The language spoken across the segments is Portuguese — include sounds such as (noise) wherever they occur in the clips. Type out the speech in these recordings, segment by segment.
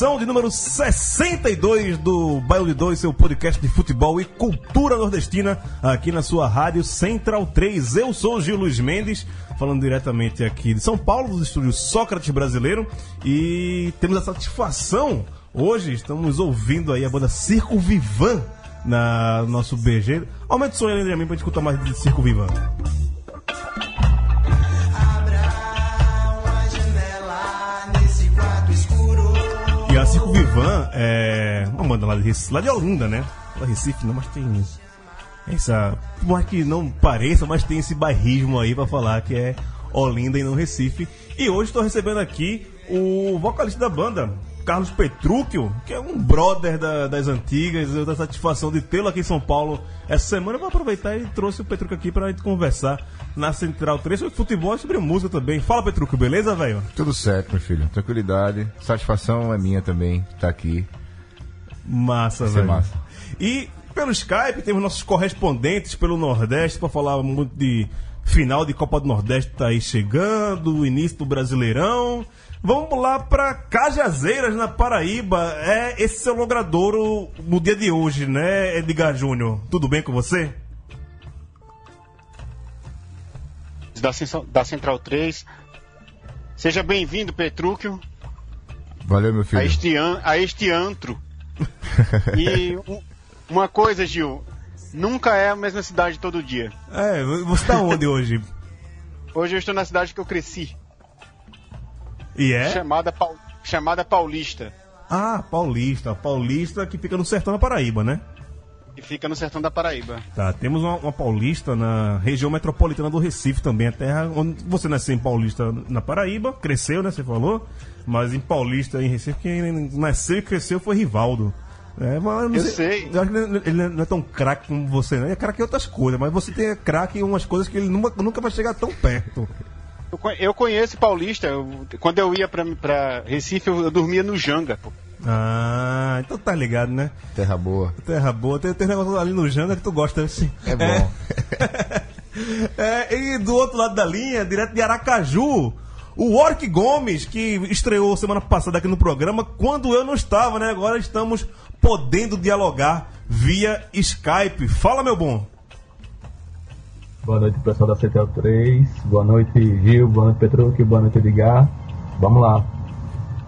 Edição de número 62 do Baio de Dois, seu podcast de futebol e cultura nordestina, aqui na sua rádio Central 3. Eu sou Gil Luiz Mendes, falando diretamente aqui de São Paulo, dos estúdios Sócrates Brasileiro, e temos a satisfação, hoje estamos ouvindo aí a banda Circo Vivan na no nosso BG. Aumenta o som aí, André, pra gente escutar mais de Circo Vivan. A Circo Vivan é uma banda lá de Recife, lá de Olinda, né? Lá de Recife não, mas tem essa. Por mais que não pareça, mas tem esse bairrismo aí pra falar que é Olinda e não Recife. E hoje estou recebendo aqui o vocalista da banda, Carlos Petrúquio, que é um brother da- das antigas. Eu tenho a satisfação de tê-lo aqui em São Paulo essa semana. Eu vou aproveitar e trouxe o Petrúquio aqui pra gente conversar na Central 3 sobre futebol e sobre música também. Fala, Petrúquio, beleza, velho? Tudo certo, meu filho. Tranquilidade. Satisfação é minha também estar aqui. Massa, velho. massa. E pelo Skype temos nossos correspondentes pelo Nordeste para falar muito de final de Copa do Nordeste tá aí chegando, o início do Brasileirão. Vamos lá para Cajazeiras, na Paraíba. É esse seu logradouro no dia de hoje, né, Edgar Júnior? Tudo bem com você? da, da Central 3. Seja bem-vindo, Petrúquio, Valeu, meu a filho. este, an- a este antro. (laughs) e um- uma coisa, Gil, nunca é a mesma cidade todo dia. É, você tá onde hoje? Hoje eu estou na cidade que eu cresci, E é? chamada, Pau- chamada Paulista, Ah, Paulista. Paulista que fica no sertão da Paraíba, né? que fica no sertão da Paraíba. Tá, temos uma, uma paulista na região metropolitana do Recife também, a terra onde você nasceu em Paulista na Paraíba, cresceu, né, você falou, mas em Paulista, em Recife, quem nasceu e cresceu foi Rivaldo. É, mas não Eu sei. Eu acho que ele, não é tão craque como você, né? Ele é craque em outras coisas, mas você tem craque em umas coisas que ele nunca, nunca vai chegar tão perto. Eu, co- eu conheço Paulista, eu- quando eu ia pra, pra Recife, eu, eu dormia no Janga. pô. Ah, então tá ligado, né? Terra boa. Terra boa, tem, tem negócio ali no Janga que tu gosta, assim. É bom. (laughs) É, e do outro lado da linha, direto de Aracaju, o Warwick Gomes, que estreou semana passada aqui no programa, quando eu não estava, né? Agora estamos podendo dialogar via Skype. Fala, meu bom. Boa noite, pessoal da Central 3. Boa noite, Gil. Boa noite, Petrucci. Boa noite, Edgar. Vamos lá.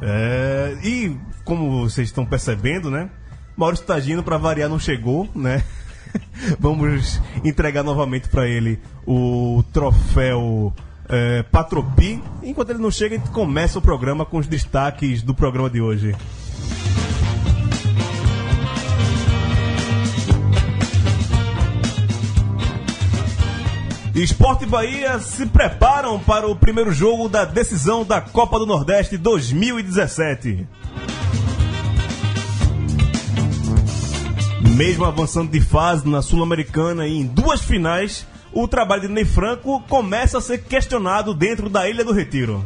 É, e como vocês estão percebendo, né? Maurício Tagino, para variar, não chegou, né? (laughs) Vamos entregar novamente para ele o troféu é, Patropi. Enquanto ele não chega, a gente começa o programa com os destaques do programa de hoje. Esporte Bahia se preparam para o primeiro jogo da decisão da Copa do Nordeste 2017. Mesmo avançando de fase na Sul-Americana e em duas finais, o trabalho de Ney Franco começa a ser questionado dentro da Ilha do Retiro.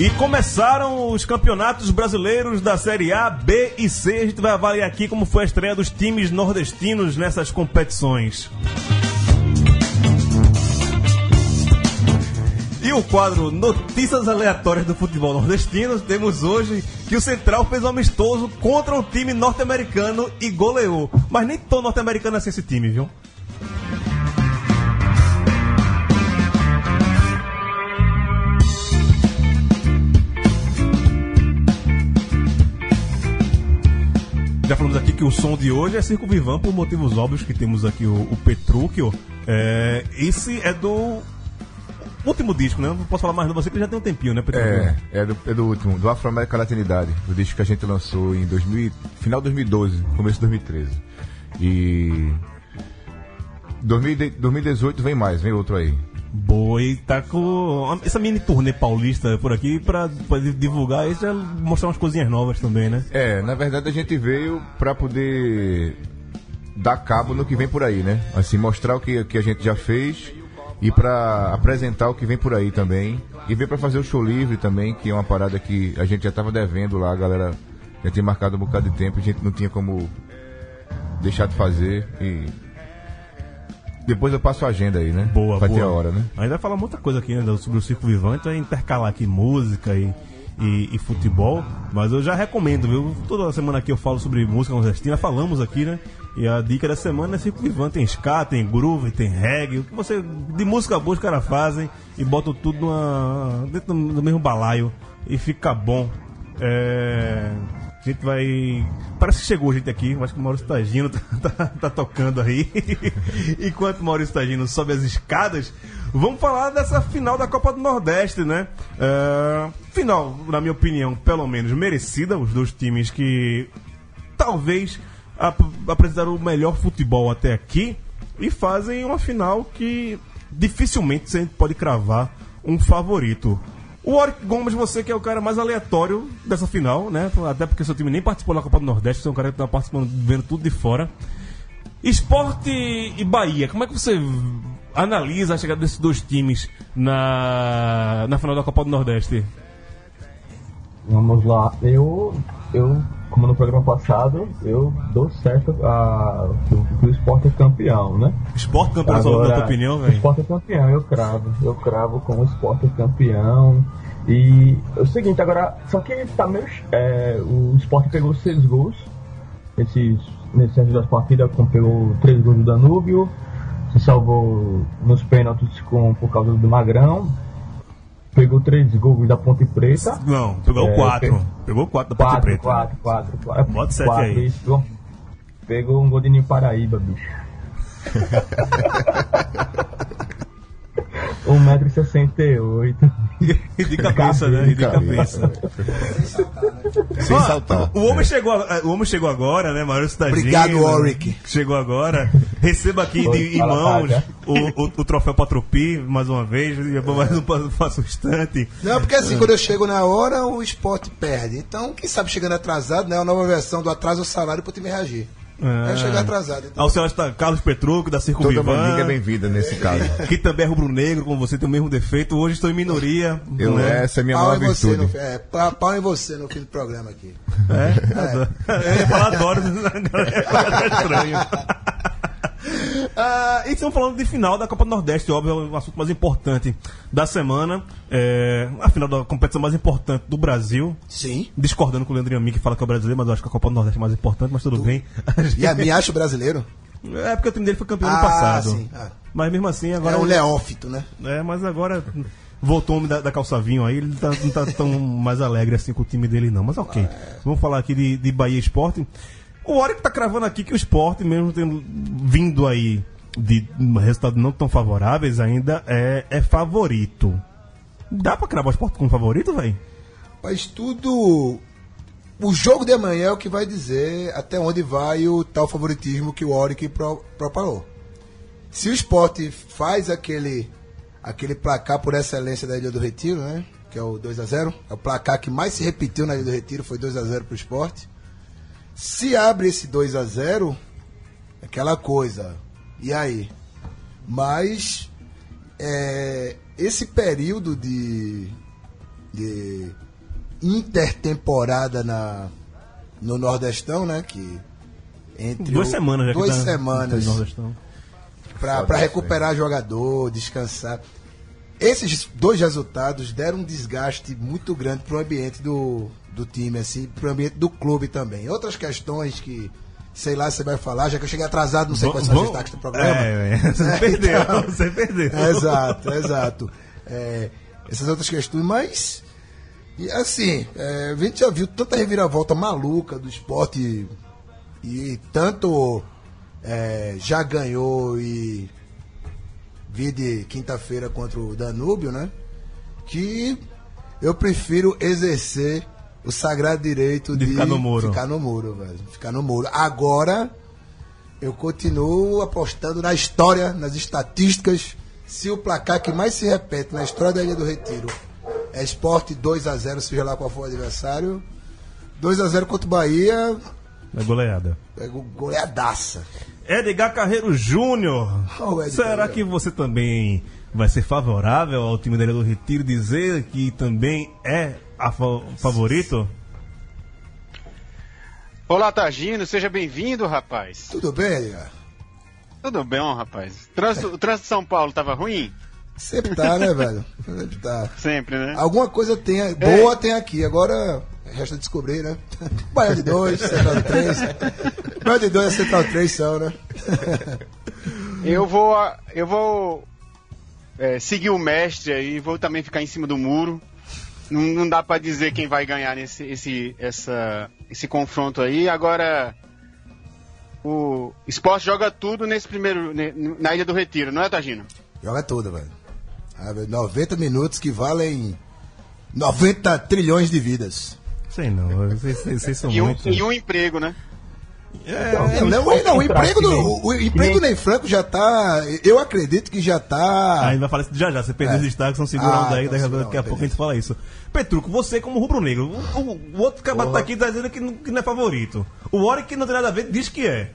E começaram os campeonatos brasileiros da Série A, B e C. A gente vai avaliar aqui como foi a estreia dos times nordestinos nessas competições. E o quadro Notícias Aleatórias do Futebol Nordestino, temos hoje que o Central fez um amistoso contra um time norte-americano e goleou. Mas nem tão norte-americano assim esse time, viu? Já falamos aqui que o som de hoje é Circo Vivan, por motivos óbvios que temos aqui o, o Petrúquio. É, esse é do último disco, né? Não posso falar mais de você, que já tem um tempinho, né, Petrúquio? É, é do, é do último, do Afro-América Latinidade, o disco que a gente lançou em 2000, final de 2012, começo de 2013. E 2000 2018 vem mais, vem outro aí. Boa, e tá com essa mini turnê paulista por aqui pra divulgar isso e mostrar umas coisinhas novas também, né? É, na verdade a gente veio pra poder dar cabo no que vem por aí, né? Assim, mostrar o que, que a gente já fez e pra apresentar o que vem por aí também. E veio pra fazer o show livre também, que é uma parada que a gente já tava devendo lá, a galera já tinha marcado um bocado de tempo, a gente não tinha como deixar de fazer e depois eu passo a agenda aí, né? Boa, Vai boa. ter a hora, né? Ainda vai falar muita coisa aqui né, sobre o Circo Vivante, vai intercalar aqui música e, e, e futebol, mas eu já recomendo, viu? Toda semana aqui eu falo sobre música nordestina, falamos aqui, né? E a dica da semana é Circo Vivante, tem ska, tem groove, tem reggae, o que você, de música boa os caras fazem e botam tudo numa, dentro do mesmo balaio e fica bom. É... A gente vai. Parece que chegou gente aqui, acho que o Maurício Tagino tá, (laughs) tá- tá tocando aí. (laughs) Enquanto o Maurício Tagino sobe as escadas, vamos falar dessa final da Copa do Nordeste, né? É, Final, na minha opinião, pelo menos merecida, os dois times que talvez ap apresentaram o melhor futebol até aqui e fazem uma final que dificilmente a gente pode cravar um favorito. O Oric Gomes, você que é o cara mais aleatório dessa final, né? Até porque seu time nem participou da Copa do Nordeste, você é um cara que tá participando, vendo tudo de fora. Esporte e Bahia, como é que você analisa a chegada desses dois times na, na final da Copa do Nordeste? Vamos lá. Eu, eu, como no programa passado, eu dou certo a, que, o- esporte é campeão, né? Esporte campeão, na tua opinião, velho? esporte é campeão, eu cravo. Eu cravo como o esporte é campeão. E é o seguinte, agora, só que tá meio. É, o esporte pegou seis gols nesses, nesses anos das partidas, com, pegou três gols do Danúbio, se salvou nos pênaltis com, por causa do Magrão, pegou três gols da Ponte Preta. Não, pegou É, quatro. pe- Pegou quatro da Ponte Quatro, Preta. quatro, quatro, quatro. Bota sete quatro, aí. Isso. Pegou um gol de Ninho Paraíba, bicho. (laughs) 1,68m. E de cabeça, né? E de cabeça. Sem Ó, saltar. O homem, chegou, a- o homem chegou agora, né, Maurício Tagino? Obrigado, Warwick. Chegou agora. Receba aqui Oi, de, em mãos o, o, o troféu Patropi, mais uma vez. Mais um passo- instante. Não, porque assim, quando eu chego na hora, o esporte perde. Então, quem sabe chegando atrasado, né? A nova versão do atraso é o salário pro time reagir. Ah. É chegar atrasado. Então. Ao seu está Carlos Petruco, da Circo Toda Vivan, é bem-vinda nesse caso. (laughs) que também é rubro-negro, como você tem o mesmo defeito. Hoje estou em minoria. Eu, né? essa é a minha Pau maior em você, no, virtude. é, pa- pau em você no fim do programa aqui. É? Eu ia falar adoro, (laughs) é estranho. (laughs) (laughs) Ah, e estamos falando de final da Copa do Nordeste, óbvio, é o assunto mais importante da semana. É, a final da competição mais importante do Brasil. Sim. Discordando com o Leandro Amin, que fala que é o brasileiro, mas eu acho que a Copa do Nordeste é mais importante, mas tudo bem. (laughs) E a mim acha brasileiro? É porque o time dele foi campeão ano Ah, passado. sim. Ah. Mas mesmo assim, agora. É um leófito, né? É, mas agora voltou o homem da, da calça vinho aí, ele tá- não tá tão mais alegre assim com o time dele, não. Mas ok. Vamos falar aqui de, de Bahia Esporte. O Warwick tá cravando aqui que o esporte, mesmo tendo vindo aí de resultados não tão favoráveis, ainda é, é favorito. Dá pra cravar o esporte como favorito, velho? Mas tudo. O jogo de amanhã é o que vai dizer até onde vai o tal favoritismo que o Oric pro, propalou. Se o esporte faz aquele, aquele placar por excelência da Ilha do Retiro, né? Que é o 2 a 0 É o placar que mais se repetiu na Ilha do Retiro, foi 2 a 0 pro esporte. Se abre esse 2 a 0 aquela coisa. E aí? Mas é, esse período de, de intertemporada na, no Nordestão, né? Que entre Duas o- semanas já duas que tá, semanas para recuperar jogador, descansar. Esses dois resultados deram um desgaste muito grande para o ambiente do, do time, assim, para o ambiente do clube também. Outras questões que, sei lá, você vai falar, já que eu cheguei atrasado, não sei quais são os destaques do programa. É, é, (laughs) você perdeu, você perdeu. (laughs) Exato, exato. É, essas outras questões, mas. E assim, é, a gente já viu tanta reviravolta maluca do esporte e tanto é, já ganhou e vi de quinta-feira contra o Danúbio, né? Que eu prefiro exercer o sagrado direito De de, ficar no muro. Ficar no muro, velho. Ficar no muro. Agora, eu continuo apostando na história, nas estatísticas. Se o placar que mais se repete na história da Ilha do Retiro é esporte 2x0, seja lá qual for o adversário. 2x0 contra o Bahia, É goleada. é go- goleadaça. Edgar Carreiro Júnior. Oh. Será que você também vai ser favorável ao time da Ilha do Retiro dizer que também é a fa- favorito? Olá, Tagino, seja bem-vindo, rapaz. Tudo bem? Tudo bem, rapaz. Trânsito- o trânsito de São Paulo tava ruim? Sempre tá, né, velho? Sempre tá. Sempre, né? Alguma coisa tem, boa tem aqui. Agora resta descobrir, né? (laughs) Bahia de 2, Central de 3. Bahia de 2 e Central 3 são, né? (laughs) Eu vou, eu vou é, seguir o mestre aí, vou também ficar em cima do muro. Não, não dá pra dizer quem vai ganhar nesse esse, essa, esse confronto aí. Agora, o esporte joga tudo nesse primeiro, na Ilha do Retiro, não é, Tagino? Joga tudo, velho. Ah, velho, 90 minutos que valem 90 trilhões de vidas. Sei não, vocês são E um, muito. e um emprego, né? É, Não, não, não, o emprego do, o, o emprego do Ney Franco já tá. Eu acredito que já tá. Aí vai falar isso já já, você perdeu É. os destaques, são segurando Ah, aí, então daqui, a- segura, daqui a pouco a gente fala isso. Petruco, você como rubro-negro, o, o- outro cabelo tá aqui tá dizendo que não, que não é favorito. O Ori que não tem nada a ver diz que é.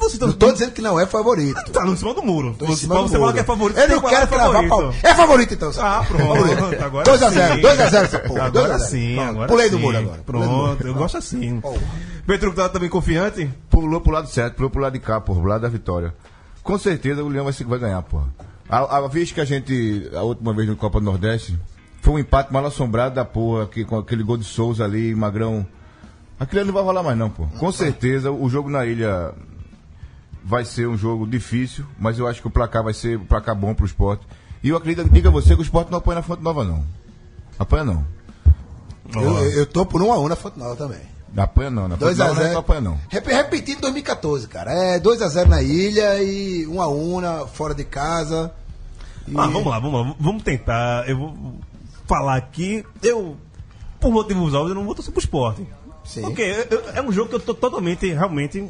Você tá, Não tô dizendo que não é favorito. tá no cima do muro. Tô em Você, cima pra do você muro. que é favorito, Eu não quero falar que cravar é pau. favorito. É favorito então, sabe? Ah, pronto. Agora 2x0, sim. 2x0 essa porra. Agora 2 a 0. sim, Pronto, agora Pulei sim. do muro agora. Pulei do muro. Pronto, eu gosto assim. Porra. Petruco tá também confiante? Pulou pro lado certo, pulou pro lado de cá, porra, pro lado da vitória. Com certeza o Leão vai, se- vai ganhar, porra. A, a vez que a gente, a última vez no Copa do Nordeste, foi um empate mal assombrado da porra, que, com aquele gol de Souza ali, Magrão. Aquilo não vai rolar mais não, pô. Com certeza o jogo na ilha vai ser um jogo difícil, mas eu acho que o placar vai ser um placar bom pro esporte. E eu acredito, diga a você que o esporte não apanha na Fonte Nova, não. Apanha não. Eu, eu tô por 1x1 na Fonte Nova também. Não apanha não. Na Fonte Nova não 2x0. apanha não. Rep, repetindo 2014, cara. É 2x0 na ilha e 1x1 na- fora de casa. E- Ah, vamos lá, vamos lá. Vamos tentar. Eu vou falar aqui. Eu, por motivos óbvios, eu não vou torcer pro esporte. Sim. Porque eu- eu- é um jogo que eu tô totalmente, realmente,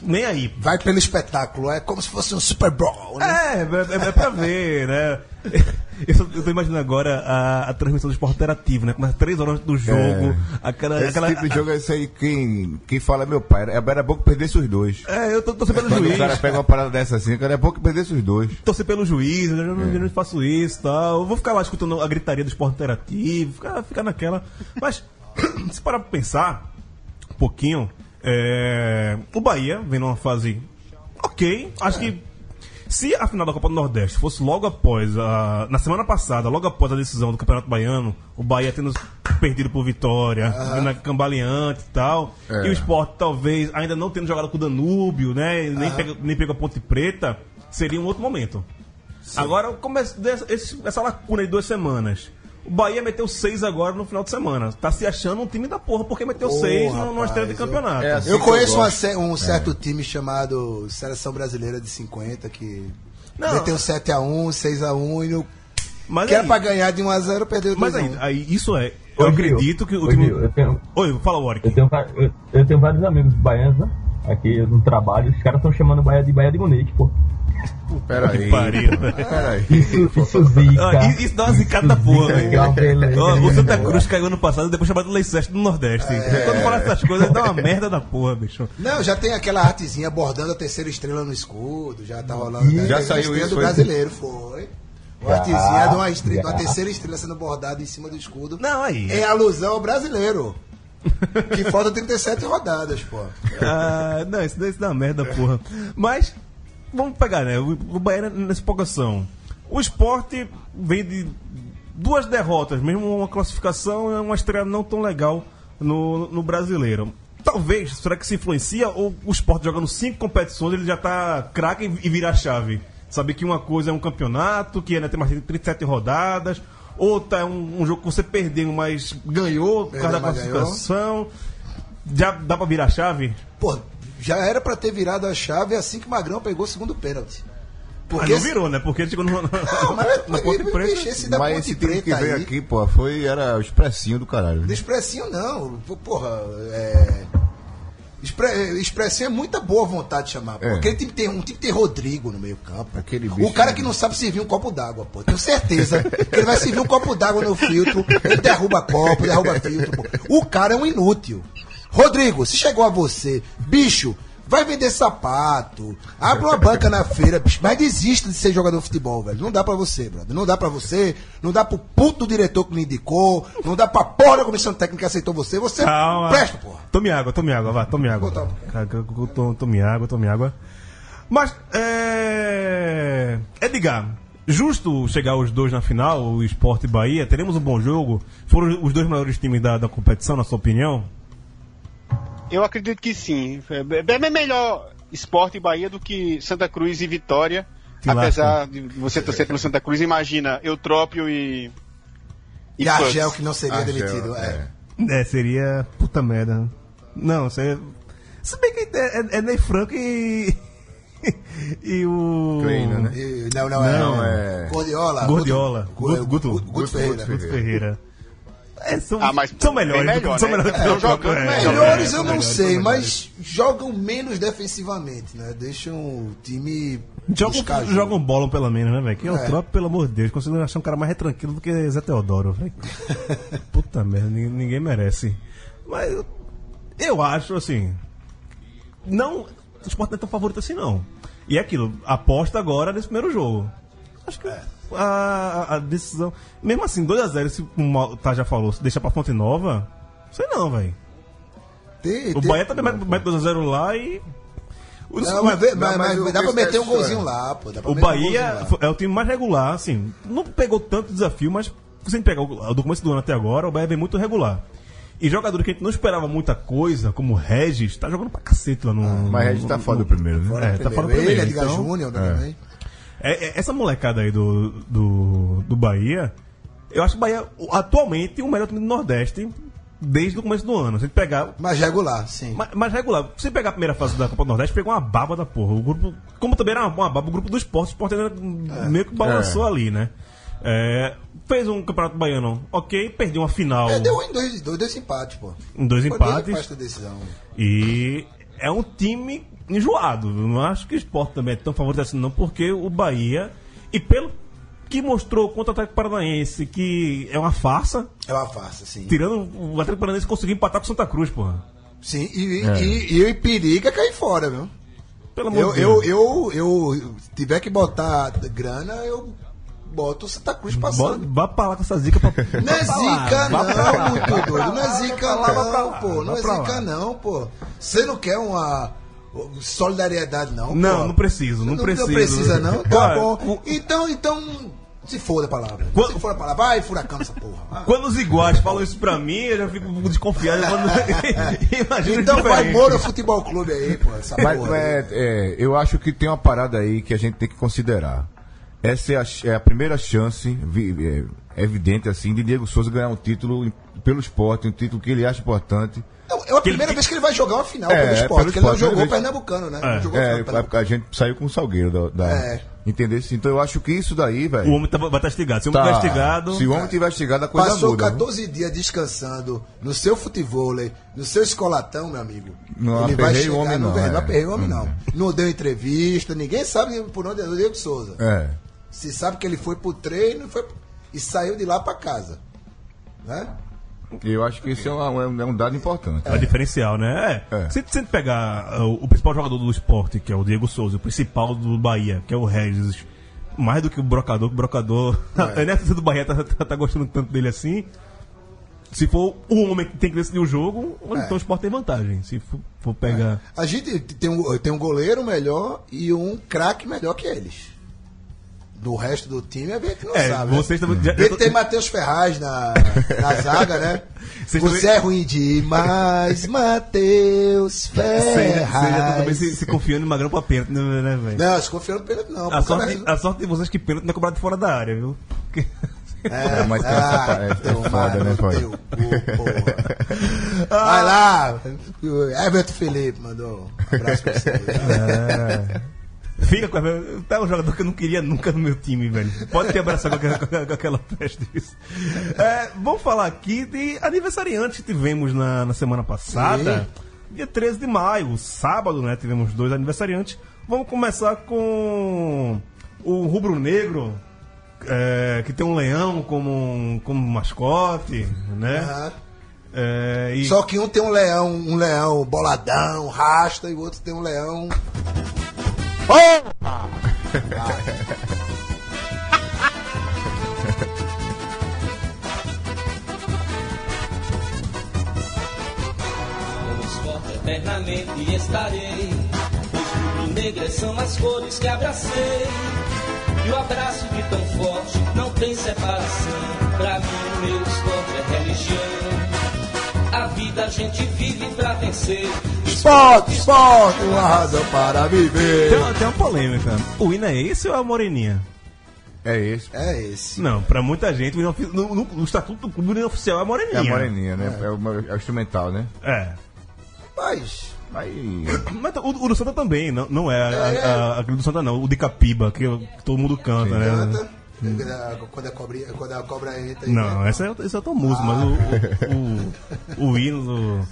nem aí. Vai pelo espetáculo. É como se fosse um Super Bowl, né? É, é, é pra ver, né? (laughs) Eu, só- eu tô imaginando agora a, a transmissão do esporte interativo, né? Começa três horas do jogo, aquela. Esse aquela tipo de jogo é isso aí, quem, quem fala é meu pai. Era, era bom que perdesse os dois. É, eu tô torcendo pelo Quando juiz. o cara pega uma parada dessa assim, cara, é bom que perdesse os dois. torcer pelo juiz, eu não, eu não faço isso e tal. Eu vou ficar lá escutando a gritaria do esporte interativo, ficar, ficar naquela. Mas, (coughs) se parar pra pensar um pouquinho, é, o Bahia vem numa fase ok. Acho que se a final da Copa do Nordeste fosse logo após, a, na semana passada, logo após a decisão do Campeonato Baiano, o Bahia tendo perdido por vitória, na cambaleante e tal, É. e o esporte talvez ainda não tendo jogado com o Danúbio, né? Nem, pega, nem pegou a Ponte Preta, seria um outro momento. Agora, como é essa lacuna de duas semanas. O Bahia meteu seis agora no final de semana. Tá se achando um time da porra, porque meteu Ô, seis no- numa rapaz, estreia de eu- campeonato. É assim Eu conheço eu uma um certo time chamado Seleção Brasileira de 50 que Não. meteu 7x1, 6x1 e no... Mas que era aí- pra ganhar de 1x0 perdeu 2x1. Mas aí, aí, isso é. Eu Gil, acredito que o ô, time. Eu tenho, Oi, fala, Warwick. eu, tenho, eu, eu tenho vários amigos baianos, né? Aqui no trabalho, os caras estão chamando o Bahia de Bahia de Munique, pô. Peraí. pariu. Peraí. Isso, isso zica. Ah, isso- dá uma zicada da porra, é velho. O Santa Cruz caiu ano passado depois chamado Leicester do Nordeste. É. Quando fala essas coisas, dá uma merda da porra, bicho. Não, já tem aquela artezinha bordando a terceira estrela no escudo, já tá rolando. né? Já saiu estrela isso, do foi? brasileiro, foi. Uma artezinha de uma, estre- já. de uma terceira estrela sendo bordada em cima do escudo. Não, aí. Em alusão ao brasileiro. que falta 37 rodadas, pô. Ah, não, isso daí isso dá uma merda, porra. Mas, vamos pegar, né? O, o Bahia nessa empolgação. O esporte vem de duas derrotas, mesmo uma classificação e uma estreia não tão legal no, no brasileiro. Talvez, será que se influencia ou o esporte jogando cinco competições ele já tá craque e vira a chave? Saber que uma coisa é um campeonato, que ainda tem mais de 37 rodadas, outra é um, um jogo que você perdeu, mas ganhou por causa da mas ganhou. classificação. Já dá pra virar a chave? Pô, já era pra ter virado a chave assim que o Magrão pegou o segundo pênalti. Mas Porque não virou, né? Porque ele chegou no, Não, (laughs) mas, na Ponte mas, Preta. esse da Mas Ponte esse time que Preta veio aí, aqui, pô, foi, era o expressinho do caralho. Do expressinho não. Pô, Porra, é. Expre- Expressinho é muita boa vontade de chamar. pô. É. Aquele time tem, um time tem Rodrigo no meio campo. Aquele o cara que não sabe servir um copo d'água, pô. Tenho certeza que ele vai servir um copo d'água no filtro, ele derruba copo, derruba filtro, pô. O cara é um inútil. Rodrigo, se chegou a você, bicho, vai vender sapato, abre uma banca na feira, bicho, mas desista de ser jogador de futebol, velho. Não dá pra você, brother. Não dá pra você, não dá pro puto diretor que me indicou, não dá pra porra da comissão técnica que aceitou você. Você Calma. presta, porra. Tome água, tome água, vá, tome água. Tome água, tome água. Mas, é. Edgar, justo chegar os dois na final, o Sport e Bahia, teremos um bom jogo? Foram os dois maiores times da, da competição, na sua opinião? Eu acredito que sim. É bem melhor Esporte e Bahia do que Santa Cruz e Vitória. Que apesar de você torcer pelo Santa Cruz, imagina Eutrópio e. E Pucks. Argel que não seria Argel, demitido. É. É, seria. Puta merda. Não, você. Se bem que é, é, é Ney Franco e. (laughs) e o. Kleina, né? E- não, não, Não, é. é- Gordiola. Gordiola. Guto, Guto, Guto, Guto Ferreira. Guto Ferreira. É, são, Ah, mas são melhores. melhor, são né? melhores jogando é, melhor. Melhores são eu não melhores, sei, mas jogam menos defensivamente, né? Deixam o time. Jogam, jogam bola pelo menos, né, velho? Que é o É. Trop, pelo amor de Deus. Consigo achar um cara mais retranquilo do que Zé Teodoro, velho. (laughs) Puta merda, ninguém, ninguém merece. Mas eu, eu acho, assim. Não. O Sport não é tão favorito assim, não. E é aquilo, aposta agora nesse primeiro jogo. Acho que a, a- a decisão. Mesmo assim, 2x0, se o Tá já falou, se deixa pra Fonte Nova. Sei não, velho. Tem- O tem- Bahia também mete- mete 2x0 lá e. Não, mas, mas- mas mas dá pra meter um é golzinho lá, pô. Dá pra O um Bahia fo- é o time mais regular, assim. Não pegou tanto desafio, mas se a gente pegar o, do começo do ano até agora, o Bahia vem muito regular. E jogador que a gente não esperava muita coisa, como o Regis, tá jogando pra cacete lá no. Mas a gente tá fora do primeiro, né? Fora é, tá fora do primeiro. Ele, Edgar então- Júnior né, também. É, é, essa molecada aí do, do, do Bahia, eu acho que o Bahia, atualmente, o melhor time do Nordeste desde o começo do ano. Se a gente pegar. Mas regular, sim. Mas, mas regular, se você pegar a primeira fase da Copa do Nordeste, pegou uma baba da porra. O grupo, como também era uma baba, o grupo do esporte, o esporte ainda meio que balançou ali, né? É, fez um campeonato baiano, ok, perdeu uma final É, deu em dois, dois, dois empates, pô. em dois Foi empates. dois empates da decisão. E é um time enjoado. Eu não acho que o esporte também é tão favorito assim, não, porque o Bahia, e pelo que mostrou contra o Atlético Paranaense, que é uma farsa, É uma farsa, sim. tirando o Atlético Paranaense conseguiu empatar com o Santa Cruz, porra. Sim, e, É. e, e, e periga cair fora, viu? Pelo amor Eu, de eu, Deus. eu, eu, tiver que botar grana, eu boto o Santa Cruz passando. Vá pra lá com essa zica pra. (laughs) Não é zica, não, muito doido. Não é zica, não, pô. Não é zica, não, pô. Você não quer uma solidariedade, não? Não, pô? não preciso, não preciso. Não precisa, não? (laughs) Tá bom. Então, então. Se for a palavra. Quando- Se for a palavra. Vai, furacão essa porra. Ah. Quando os iguais falam isso pra mim, eu já fico desconfiado. Quando... (laughs) Imagina Então vai. Moura Futebol Clube aí, pô. Essa Mas porra. aí. é, é, eu acho que tem uma parada aí que a gente tem que considerar. Essa é a, é a primeira chance vi- é, evidente assim de Diego Souza ganhar um título pelo esporte, um título que ele acha importante. Não, é a Que ele- primeira vez que ele vai jogar uma final É, pelo é, esporte, pelo porque ele não jogou primeira vez. Pernambucano, né? É. Não jogou É, Pernambucano. a gente saiu com o Salgueiro da, da É. entendeu? Então eu acho que isso daí, O velho. homem tá, vai estar castigado. Se o tá- homem castigado. Se o homem tiver castigado, a coisa Passou muda. viu? 14 dias descansando no seu futevôlei, no seu escolatão, meu amigo. Não aperrei o homem, no- não, é. Não aperrei o homem, não. Não deu entrevista, ninguém sabe por onde é o Diego Souza. É. Se sabe que ele foi pro treino foi, e saiu de lá pra casa. Né? Eu acho que isso é, é um, é um dado importante. É. diferencial, né? É. É. Se gente pegar uh, o, o principal jogador do esporte, que é o Diego Souza, o principal do Bahia, que é o Regis, mais do que o Brocador, que o Brocador. É. (laughs) A NFC do Bahia tá, tá- tá gostando tanto dele assim. Se for o homem que tem que decidir o jogo, É. então o esporte tem vantagem. Se for, for pegar. A gente tem um, tem um goleiro melhor e um craque melhor que eles. Do resto do time é ver que não É, sabe. né? vocês também. já- Ele tem Matheus Ferraz na, na (laughs) zaga, né? Vocês Você também- é ruim demais, Matheus Vocês (laughs) vocês já também Ferraz. se, se confiando em Magrão pra pênalti, né, né, velho? Não, se confiando no pênalti, não. A sorte, a sorte de vocês que pênalti não é cobrado de fora da área, viu? Porque (laughs) É, mas tem essa pa- é- é foda, né, pai? teu cu, porra. Vai lá. O Everton Felipe mandou um abraço pra você. É. Fica com a... Tá um jogador que eu não queria nunca no meu time, velho. Pode ter abraçado com aquela, com aquela peste disso. É, vamos falar aqui de aniversariantes que tivemos na, na semana passada. Dia 13 de maio, sábado, né? Tivemos dois aniversariantes. Vamos começar com o Rubro Negro, é, que tem um leão como, como mascote, né? Aham. É, e... Só que um tem um leão, um leão boladão, rasta, e o outro tem um leão. Porra! Eternamente estarei. Os rubro-negras são as cores que abracei. E o abraço de tão forte não tem separação. Pra mim, o meu esporte é religião. A vida a gente vive pra vencer. Esporte, esporte, uma razão para viver. Tem, uma- tem uma polêmica. O hino é esse ou é a moreninha? É esse. É esse. Não, pra muita gente, o hino ofi- no, no- no estatuto do clube, o hino oficial é a moreninha. É a moreninha, né? É, o, é o instrumental, né? É. Mas. Aí. Mas (coughs) o, o do Santa também, não, não é, a- a- aquele do Santa não, o de Capiba, que, que todo mundo canta, né? Canta. Quando a, cobrinha, quando a cobra entra. Não, né? essa é, essa é outra música, mas o, o, o, o hino do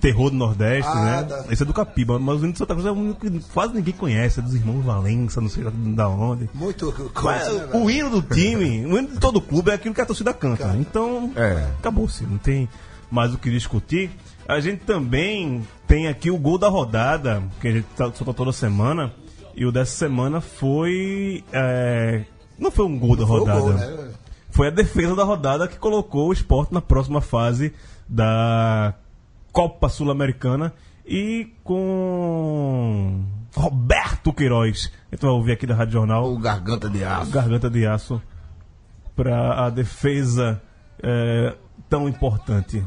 terror do Nordeste, Ah, né? tá. Esse é do Capiba, mas o hino do Santa Cruz é um hino que quase ninguém conhece, é dos irmãos Valença, não sei da onde. Muito Mas coisa, né, o hino do time, o hino de todo clube é aquilo que a torcida canta. Então, É. acabou-se, não tem mais o que discutir. A gente também tem aqui o gol da rodada, que a gente tá- solta toda semana. E o dessa semana foi. é, não foi um gol da Foi o rodada. gol, né? Foi a defesa da rodada que colocou o esporte na próxima fase da Copa Sul-Americana. E com Roberto Queiroz. Gente vai ouvir aqui da Rádio Jornal. O garganta de aço. Garganta de aço para a defesa é, tão importante.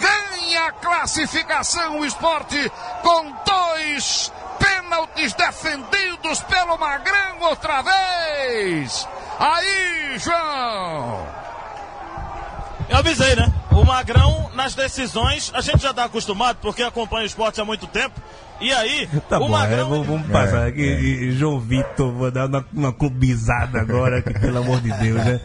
Ganha a classificação o esporte com dois pênaltis defendidos pelo Magrão outra vez. Aí, João. Eu avisei, né? O Magrão, nas decisões, a gente já tá acostumado, porque acompanha o esporte há muito tempo. E aí, (laughs) Tá o bom, Magrão. é, vamos, vamos passar É, aqui. é. E João Vitor, vou dar uma, uma clubizada agora, que, pelo amor de Deus, né?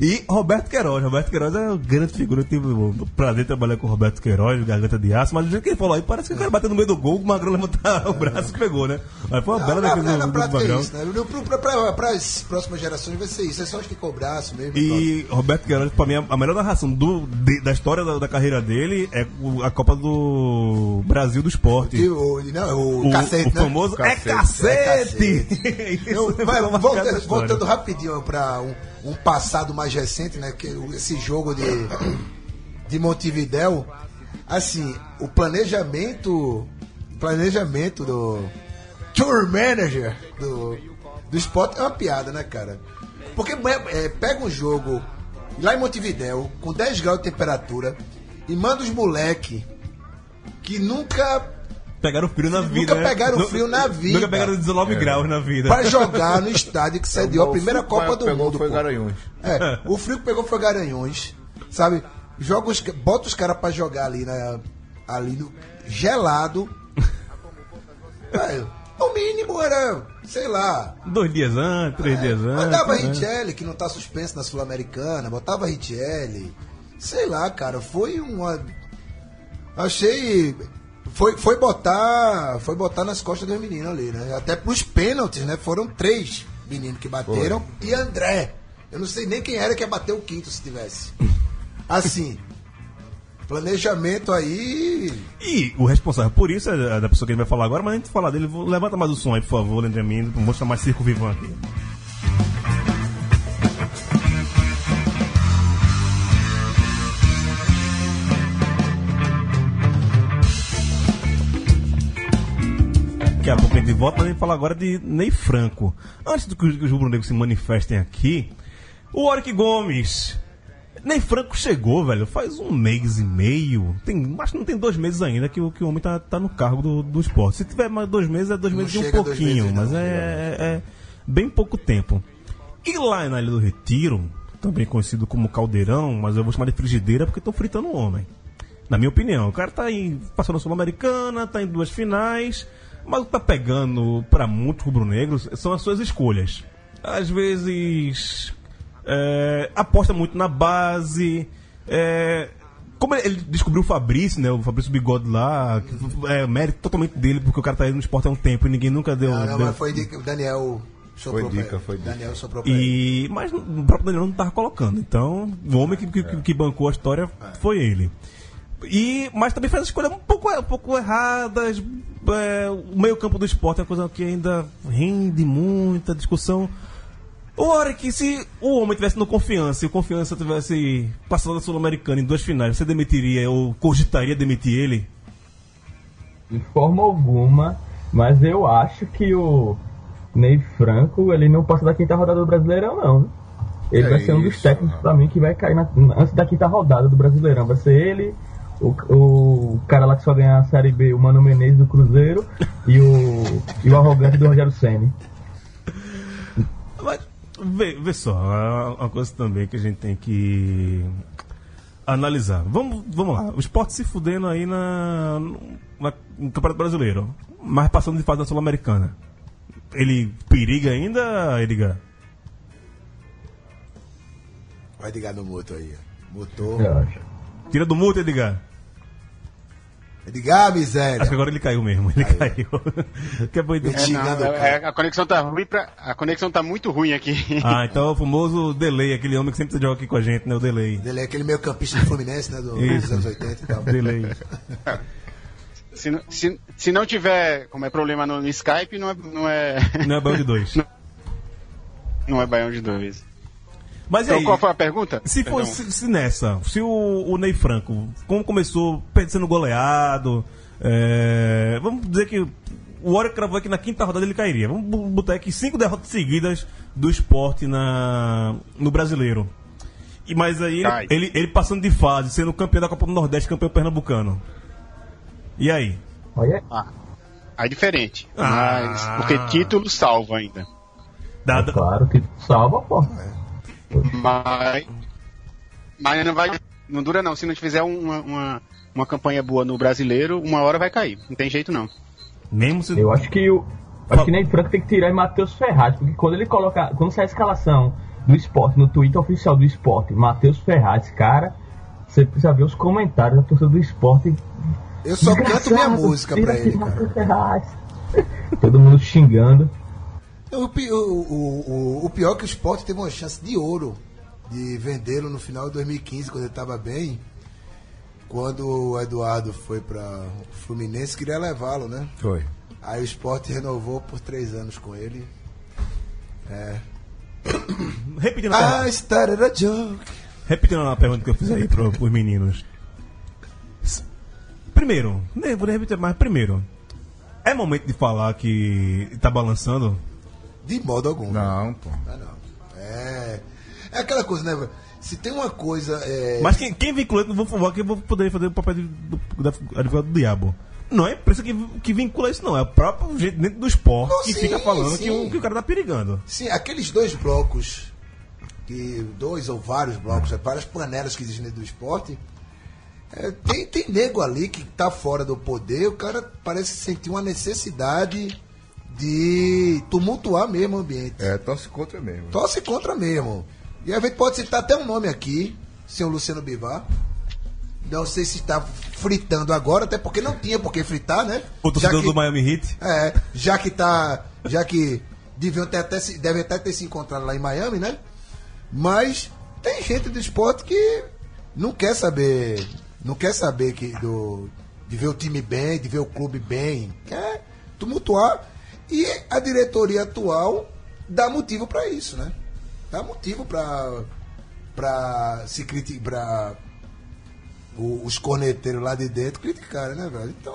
E Roberto Queiroz. Roberto Queiroz é uma grande figura. Eu tive o prazer de trabalhar com o Roberto Queiroz, Garganta de Aço, mas do jeito que ele falou aí, parece que o cara bateu no meio do gol, o Magrão levantar (laughs) o braço e pegou, né? Mas foi uma bela na, defesa na do, do é Magrão. isso, né? Para as próximas gerações vai ser isso. É só acho que cobrar braço mesmo. E Roberto Queiroz, pra mim, a melhor narração do, de- da história da, da carreira dele é o- a Copa do Brasil do Esporte. O, não, o, O, cacete, o né? famoso é Cacete. É cacete! (laughs) Eu- vai, voltando, voltando rapidinho para um, um passado mais recente, né? Que esse jogo de, de Montevidéu, assim, o planejamento, planejamento do tour manager do, do esporte é uma piada, né, cara? Porque é, pega um jogo lá em Montevidéu com 10 graus de temperatura e manda os moleque que nunca Pegaram frio na vida. Nunca né? pegaram frio na vida. Nunca pegaram 19 graus na vida. para jogar no estádio que (laughs) sediou a primeira Copa do pegou Mundo. Foi pô. Garanhuns. É, o frio que pegou foi Garanhões, sabe? Joga os, bota os caras pra jogar ali, na, ali no gelado. (laughs) Velho, o mínimo era, sei lá. Dois dias antes, três dias antes. Botava né? Richelli, que não tá suspenso na Sul-Americana, botava Richelli. Sei lá, cara, foi uma. Achei. Foi, foi botar. Foi botar nas costas dos meninos ali, né? Até pros pênaltis, né? Foram três meninos que bateram e André. Eu não sei nem quem era que ia bater o quinto se tivesse. (laughs) Assim. Planejamento aí. E o responsável por isso é da pessoa que ele vai falar agora, mas antes de falar dele, levanta mais o som aí, por favor, entre mim. Vou mostrar mais Circo Vivan aqui. Daqui a pouco volta pra gente falar agora de Ney Franco. Antes do que os, rubro-negros se manifestem aqui, o Oric Gomes. Ney Franco chegou, velho, faz um mês e meio. Tem, acho que não tem dois meses ainda que, o- que o homem tá, tá no cargo do, do esporte. Se tiver mais dois meses, é dois Não meses e um a pouquinho, meses, não, mas é, é- é bem pouco tempo. E lá na Ilha do Retiro, também conhecido como Caldeirão, mas eu vou chamar de frigideira porque tô fritando o homem. Na minha opinião, o cara tá aí passando a Sul-Americana, tá em duas finais, mas o que tá pegando pra muitos rubro-negros são as suas escolhas. Às vezes é, aposta muito na base. é, como ele descobriu o Fabrício, né? O Fabrício Bigode lá, que é mérito totalmente dele, porque o cara tá aí no esporte há um tempo e ninguém nunca deu. Não, não, deu- mas foi dica, o Daniel soprou Foi dica, foi dica. Daniel soprou. E, mas o próprio Daniel não tava colocando. Então, o homem que, que, que bancou a história foi ele. E, mas também faz escolhas um pouco, um pouco erradas. É, o meio-campo do esporte é uma coisa que ainda rende muita discussão. O hora que se o homem tivesse no confiança e o confiança tivesse passado da Sul-Americana em duas finais, você demitiria ou cogitaria demitir ele? De forma alguma, mas eu acho que o Ney Franco, ele não passa da quinta rodada do Brasileirão, não. né? Ele É vai ser um dos isso, técnicos pra mim que vai cair na- antes da quinta rodada do Brasileirão. Vai ser ele, o, o cara lá que só ganha a Série B, o Mano Menezes do Cruzeiro e o, e o arrogante do Rogério Senni. Mas, vê, vê só, é uma coisa também que a gente tem que analisar. Vamos, vamos lá, o esporte se fudendo aí na, na- no Campeonato Brasileiro, mas passando de fase na Sul-Americana. Ele periga ainda, Edgar? Vai ligar no moto aí. ó. Motor. Tira do multa, Edgar. Edgar, ah, miséria. Acho que agora ele caiu mesmo, ele caiu. (laughs) que é. É, não, é- é- a conexão tá ruim pra, a conexão tá muito ruim aqui. Ah, (laughs) então é o famoso delay, aquele homem que sempre joga aqui com a gente, né? O delay. É aquele meio campista do Fluminense, né? Do, dos anos 80 e tal. Delay. se, não- se, se não tiver como é problema no, no Skype, não é não é Não é bom de dois. (laughs) não é baião de dois. Mas Então aí? qual foi a pergunta? Se, Perdão. se, se nessa, se o, o Ney Franco, como começou sendo goleado, é, vamos dizer que o Warrior cravou aqui na quinta rodada ele cairia. Vamos botar aqui cinco derrotas seguidas do esporte na, no brasileiro. E, mas aí ele, ele, ele passando de fase, sendo campeão da Copa do Nordeste, campeão pernambucano. E aí? Olha, Aí é diferente. Ah. Mas porque título salva ainda. Dada, claro que salva, pô. Mas mas não vai não dura não. Se não fizer uma, uma, uma campanha boa no brasileiro, uma hora vai cair. Não tem jeito não. mesmo se. Eu acho que o. Acho que nem Franco tem que tirar e Matheus Ferraz, porque quando ele coloca. Quando sai a escalação do esporte no Twitter oficial do esporte, Matheus Ferraz, cara, você precisa ver os comentários da torcida do esporte. Eu só canto minha música pra ele, cara. (laughs) Todo mundo xingando. O, o, o, o, pior é que o Sport teve uma chance de ouro de vendê-lo no final de 2015, quando ele estava bem. Quando o Eduardo foi para o Fluminense, queria levá-lo, né? Foi. Aí o Sport renovou por três anos com ele. É. (coughs) Repetindo a, pergunta, I started a joke. repetindo a pergunta que eu fiz aí pro, pros meninos. Primeiro, nem vou nem repetir mais. Primeiro, é momento de falar que tá balançando? De modo algum. Não, pô. Ah, não. É. É aquela coisa, né? velho? Se tem uma coisa. É... Mas quem, quem vincula, não vou falar que eu vou poder fazer o papel de, do, da advogado do diabo. Não é a imprensa que, que vincula isso, não. É o próprio gente dentro do esporte Não, que sim, fica falando que o, que o cara tá perigando. Sim, aqueles dois blocos, que dois ou vários blocos, é, várias panelas que existem dentro do esporte, é, tem, tem nego ali que tá fora do poder, o cara parece sentir uma necessidade de tumultuar mesmo o ambiente. É, torce contra mesmo. Torce contra mesmo. E a gente pode citar até um nome aqui, senhor Luciano Bivar. Não sei se está fritando agora, até porque não tinha por que fritar, né? O torcedor do Miami Heat. é, já que tá. Já que deviam ter até se, devem até ter se encontrado lá em Miami, né? Mas tem gente do esporte que não quer saber. Não quer saber que do, de ver o time bem, de ver o clube bem. Quer tumultuar. E a diretoria atual dá motivo para isso, né? Dá motivo para para se criticar. os corneteiros lá de dentro criticarem, né, velho? Então.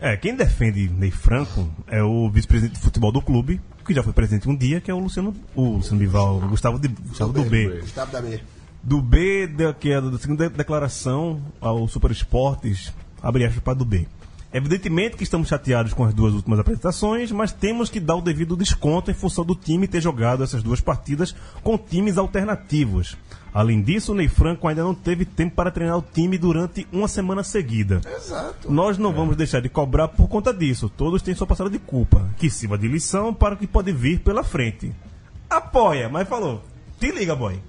É, quem defende Ney Franco é o vice-presidente de futebol do clube, que já foi presidente um dia, que é o Luciano, o Luciano Bival, o Gustavo, de, Gustavo do B. Gustavo da B. Do B, da- que é da segunda declaração ao Super Esportes, abre aspas para do B. Evidentemente que estamos chateados com as duas últimas apresentações, mas temos que dar o devido desconto em função do time ter jogado essas duas partidas com times alternativos. Além disso, o Ney Franco ainda não teve tempo para treinar o time durante uma semana seguida. Exato. Nós não vamos deixar de cobrar por conta disso. Todos têm sua passada de culpa, que sirva de lição para o que pode vir pela frente. Apoia, mas falou. Te liga, boy.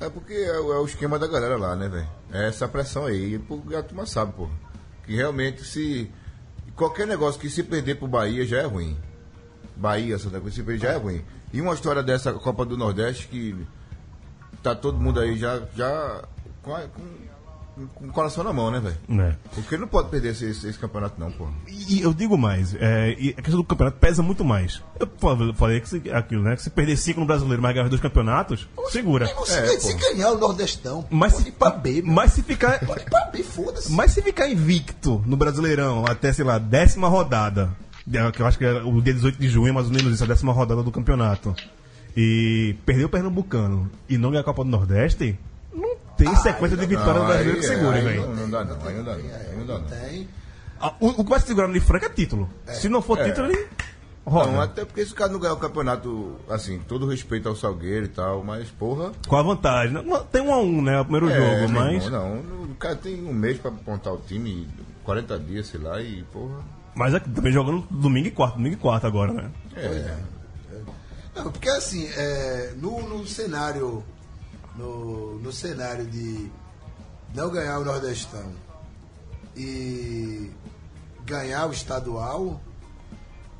É porque é, o- é o esquema da galera lá, né, velho? É essa pressão aí. E pô, a turma sabe, pô. Que realmente se. Qualquer negócio que se perder pro Bahia já é ruim. Bahia, Santa Cruz, se perder já é ruim. E uma história dessa Copa do Nordeste que tá todo mundo aí já. já com, com, o coração na mão, né, velho? Né? Porque não pode perder esse, esse- esse campeonato, não, pô. E eu digo mais, é, e a questão do campeonato pesa muito mais. Eu fa- falei que se, aquilo, né? Que se perder cinco no brasileiro, mas ganhar dois campeonatos, segura. Meu irmão, se, É, se pô. ganhar o Nordestão, Mas pode se, ir pra B, meu. mas se ficar. Pode ir pra B, foda-se. Mas se ficar invicto no Brasileirão até, sei lá, décima rodada, é, que eu acho que é o dia 18 de junho, mais ou menos isso, a décima rodada do campeonato, e perder o Pernambucano e não ganhar a Copa do Nordeste, não tem sequência de vitória no Não, brasileiro que segure, aí velho. Não, não dá não, aí não dá não. Não dá não. Tem. Ah, O, o que vai se segurar no Franco é título. Se não for É. título, ele roda. Não, até porque esse cara não ganhar o campeonato, assim, todo respeito ao Salgueiro e tal, mas porra. Com a vantagem. né? Tem um a um, né? O primeiro É, jogo, meu mas. irmão, não, o cara tem um mês pra montar o time, 40 dias, sei lá, e porra. Mas é que também jogando domingo e quarto, domingo e quarto agora, né? É, Não, porque assim, é, no, no cenário. No, no cenário de não ganhar o Nordestão e ganhar o estadual,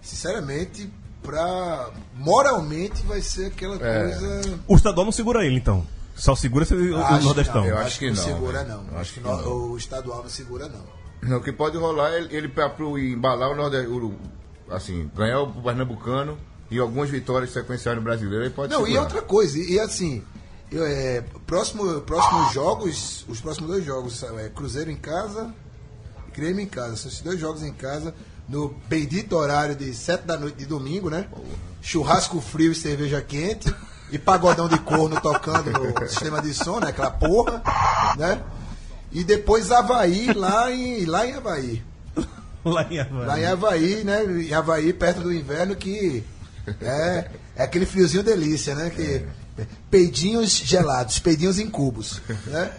sinceramente, pra. Moralmente vai ser aquela É. coisa. O estadual não segura ele, então. Só segura se o, Acho Nordestão. não, Eu acho acho que que não não, segura, não. Acho que no- o estadual não segura, não. O que pode rolar é ele, pro embalar o Nordeste, o- assim, ganhar o Pernambucano e algumas vitórias sequenciais no brasileiro, ele pode Não, e segurar. outra coisa, e, e assim, eu, é, próximo, próximos jogos, os próximos dois jogos, é Cruzeiro em casa e Grêmio em casa. São esses dois jogos em casa, no bendito horário de 7 da noite de domingo, né? Churrasco frio e cerveja quente. E pagodão de corno tocando no sistema de som, né? Aquela porra, né? E depois Havaí lá em, lá em Havaí. (laughs) Lá em Havaí. Lá em Havaí, né? Em Havaí, perto do inverno, que é, é aquele friozinho delícia, né? Que, peidinhos gelados, peidinhos em cubos. Né?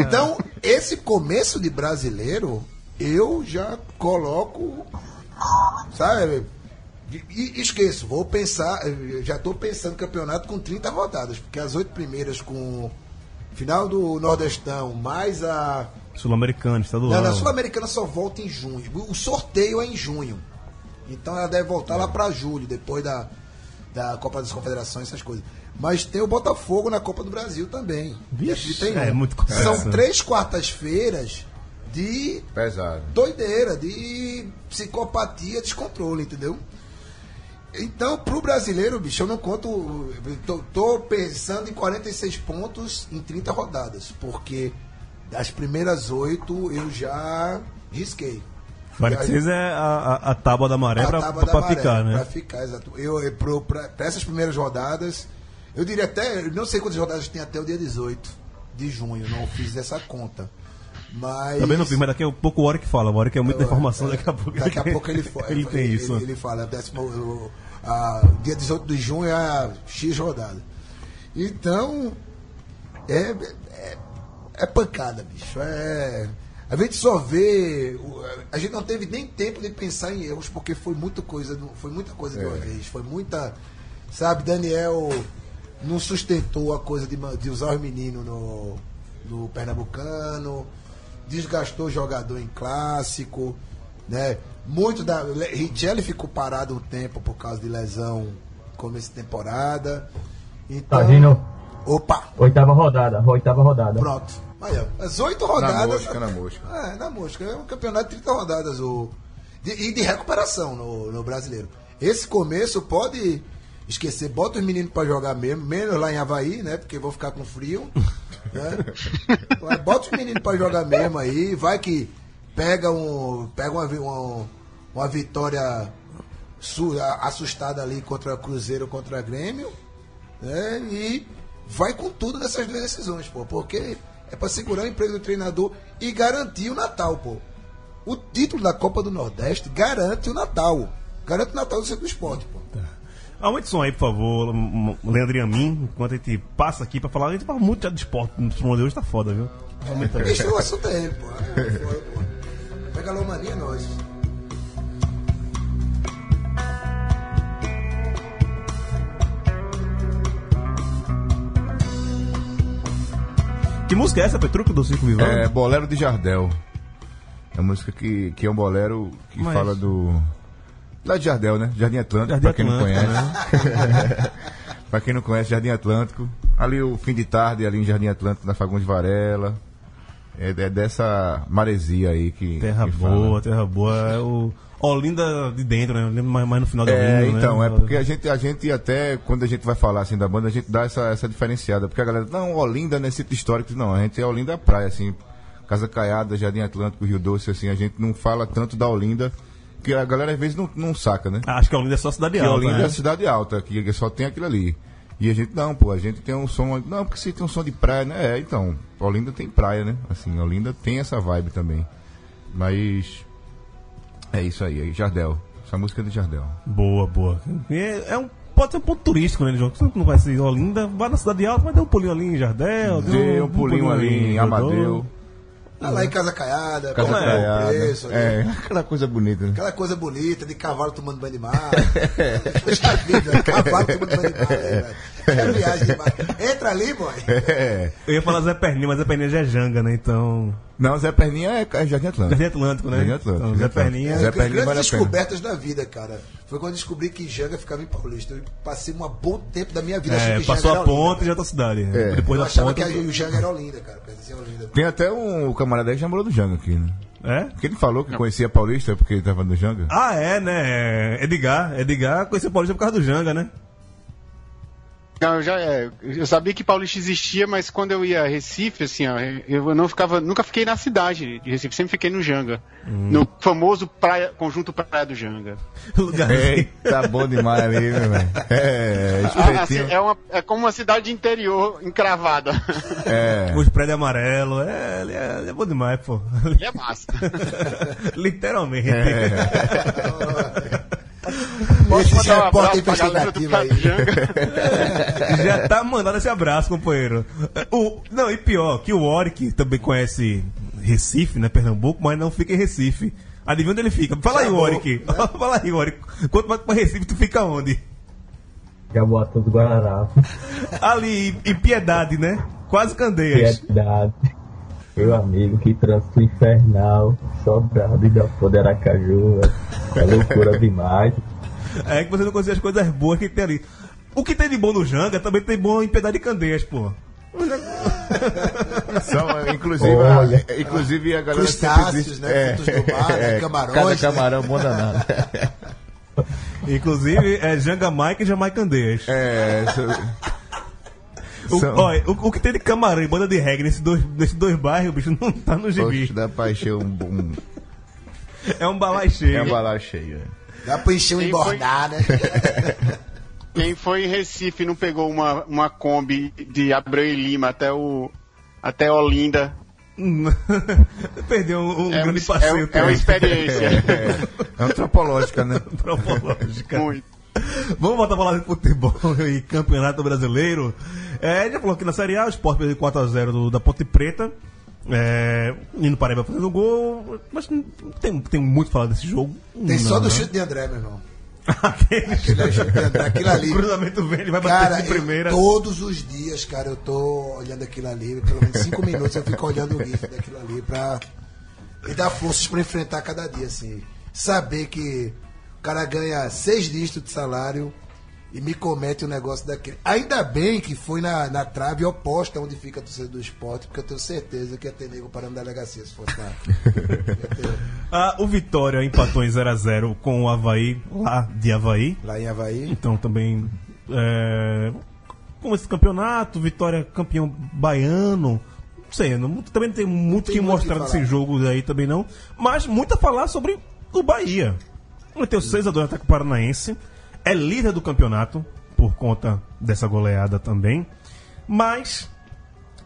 Então, esse começo de brasileiro, eu já coloco, sabe? E, esqueço, vou pensar, já estou pensando campeonato com 30 rodadas, porque as oito primeiras com final do Nordestão, mais a Sul-Americano, estadual. não, na Sul-Americana só volta em junho. O sorteio é em junho. Então ela deve voltar lá para julho, depois da, da Copa das Confederações, essas coisas. Mas tem o Botafogo na Copa do Brasil também. Vixe, 31. é muito coisa. São três quartas-feiras de Pesado. doideira, de psicopatia, descontrole, entendeu? Então, pro brasileiro, bicho, eu não conto. eu Tô, tô pensando em 46 pontos em 30 rodadas, porque das primeiras oito eu já risquei. 46 é a, a, a tábua da maré A pra, tábua pra da maré, ficar, né? Pra ficar, exato. Eu, eu pro, pra, pra essas primeiras rodadas, eu diria até, não sei quantas rodadas tem até o dia 18 de junho, não fiz essa conta. Mas. Também não fiz, mas daqui a pouco o Hora que fala. O Hora que é muita informação, daqui a pouco Daqui a pouco ele, ele tem isso. Ele, ele fala, décimo, a, dia 18 de junho é a X rodada. Então, é, é, é pancada, bicho. É, a gente só vê. A gente não teve nem tempo de pensar em erros, porque foi muita coisa, foi muita coisa de uma vez. Foi muita. Sabe, Daniel não sustentou a coisa de, de usar os meninos no, no Pernambucano, desgastou o jogador em clássico, né? Muito da. Richelli ficou parado um tempo por causa de lesão começo de temporada. Então, Tá vindo Opa! oitava rodada, oitava rodada. Pronto. Aí, ó, as oito Na rodadas. mosca, na mosca. É, na mosca. É um campeonato de 30 rodadas. O, de- e de recuperação no, no brasileiro. Esse começo pode esquecer, bota os meninos pra jogar mesmo, menos lá em Havaí, né? Porque vou ficar com frio. (laughs) Né? Bota os meninos pra jogar mesmo aí, vai que pega, um, pega uma, uma, uma vitória assustada ali contra Cruzeiro, contra Grêmio, né? E vai com tudo nessas duas decisões, pô, porque é pra segurar o emprego do treinador e garantir o Natal, pô. O título da Copa do Nordeste garante o Natal. Garante o Natal do Centro do Esporte, pô. Aumente o som aí, por favor, Leandro e a mim, enquanto a gente passa aqui pra falar. A gente fala muito já de esporte no programa de hoje, tá foda, viu? Aumenta aí. É o assunto. É, foda, pô. Megalomania é nós. Que música é essa, Petruco, do Circo Vivão? É Bolero de Jardel. É uma música que, que é um bolero que Mas- fala do. Lá de Jardel, né? Jardim Atlântico, pra quem não Atlântico, conhece. (laughs) pra quem não conhece, Jardim Atlântico. Ali o fim de tarde, ali em Jardim Atlântico, na Fagundes Varela. É, é dessa maresia aí que. Terra que boa, fala. terra boa. É o Olinda de dentro, né? Eu lembro mais, mais no final da É, Olinda, então, né? é porque a gente, a gente até, quando a gente vai falar assim da banda, a gente dá essa, essa diferenciada. Porque a galera, não, Olinda não é sítio histórico, não, a gente é Olinda praia, assim, Casa Caiada, Jardim Atlântico, Rio Doce, assim, a gente não fala tanto da Olinda, que a galera às vezes não, não saca, né? Acho que a Olinda é só cidade que alta. Olinda né? é cidade alta, que que só tem aquilo ali. E a gente, não, pô, a gente tem um som. Não, porque se tem um som de praia, né? É, então, Olinda tem praia, né? Assim, Olinda tem essa vibe também. Mas. É isso aí, aí, Jardel. Essa música é de Jardel. Boa, boa. É, é um, pode ser um ponto turístico, né, João? Você não vai ser Olinda, vai na cidade alta, mas dê um pulinho ali em Jardel. Dê um pulinho ali em Amadeu. Ah, lá em Casa Caiada, Casa é Caiada. preço. É, aquela coisa bonita, né? Aquela coisa bonita de cavalo tomando banho de mar. (laughs) Poxa vida, cavalo tomando banho de mar. (laughs) velho? É viagem demais. Entra ali, boy. (laughs) É. Eu ia falar Zé Perninha, mas Zé Perninha já é Janga, né? Então. Não, Zé Perninha é, é Jardim Atlântico. Jardim Atlântico, né? Jardim Atlântico. Então, Zé. Perninha- Zé As Perninha grandes vale descobertas da vida, cara. Foi quando eu descobri que Janga ficava em Paulista. Eu passei um bom tempo da minha vida É, que passou Janga a era ponte e já tá cidade. É. Depois Eu da achava ponte. que o Janga era Olinda, cara. Olinda. Tem até um camarada aí que já morou no Janga aqui, né? É? Porque ele falou que conhecia Paulista porque ele tava no Janga. Ah, é, né? Edgar. Edgar conheceu o Paulista por causa do Janga, né? Não, eu já é, eu sabia que Paulista existia, mas quando eu ia a Recife, assim, ó, eu não ficava, nunca fiquei na cidade de Recife, sempre fiquei no Janga, no famoso praia, conjunto Praia do Janga. (laughs) Lugarzinho. tá bom demais ali, meu velho. É, Ah, assim, é, uma, é como uma cidade interior encravada. É. (laughs) Os prédios amarelos. É, é, é bom demais, pô. Ele é massa. (laughs) Literalmente. Esse Mandar um repórter do investigativo aí. (laughs) Já tá mandando esse abraço, companheiro. O, não, e pior, que o Oric também conhece Recife, né? Pernambuco, mas não fica em Recife. Adivinha onde ele fica? Fala aí, Acabou, Oric. (laughs) Fala aí, Oric. Quanto mais pra Recife, tu fica onde? Jaboatão do Guararapes. (laughs) Ali, em- Piedade, né? Quase Candeias. Piedade. Meu amigo, que trânsito infernal. Sobrado e da foda Aracaju. velho. É loucura demais. É que você não conhece as coisas boas que tem ali. O que tem de bom no Janga também tem bom em Piedade de Candeias, pô. (laughs) São, inclusive, Olha. a, inclusive a galera Crustáceos, diz- né? Frutos do mar, né? (laughs) Camarões, Cada né? camarão bom danado. (laughs) Inclusive, é Janga Mike e Jamaica Candeias. É, isso- O, são- olha, o, o que tem de camarão e banda de reggae nesses dois, nesses dois bairros, bicho, não tá no gibi. Poxa, dá pra encher um, um, É um balai cheio. é um balão cheio. é. Dá pra encher um Quem embordar, né? (laughs) Quem foi em Recife e não pegou uma, uma Kombi de Abreu e Lima até o até Olinda. (laughs) Perdeu um, um É, um- grande passeio. é, um- é uma experiência. (laughs) É antropológica, né? antropológica. Muito. Vamos voltar a falar de futebol e campeonato brasileiro. É, já falou que na Série A o Sport perdeu 4x0 do- da Ponte Preta. É, Nino Paraíba fazendo gol. Mas tem, tem muito falar desse jogo. Tem só Não, do né? chute de André, meu irmão. (laughs) Aquele chute de André, aquilo ali. O cruzamento vem, ele vai bater Cara, de eu- primeira. todos os dias, cara, eu tô olhando aquilo ali, pelo menos cinco (laughs) minutos eu fico olhando o GIF daquilo ali pra me dar forças pra enfrentar cada dia, assim. Saber que o cara ganha seis dígitos de salário e me comete um negócio daquele. Ainda bem que foi na, na trave oposta onde fica a torcida do esporte, porque eu tenho certeza que ia ter nego parando na delegacia se fosse lá. (laughs) Ah, o Vitória empatou em 0x0 com o Havaí, lá de Havaí. lá em Havaí. Então também. É, com esse campeonato, Vitória campeão baiano. sei, não, também não tem muito Tem que mostrar que desse jogo aí também não. Mas muito a falar sobre o Bahia. Meteu 6x2 no ataque paranaense. É líder do campeonato, por conta dessa goleada também. Mas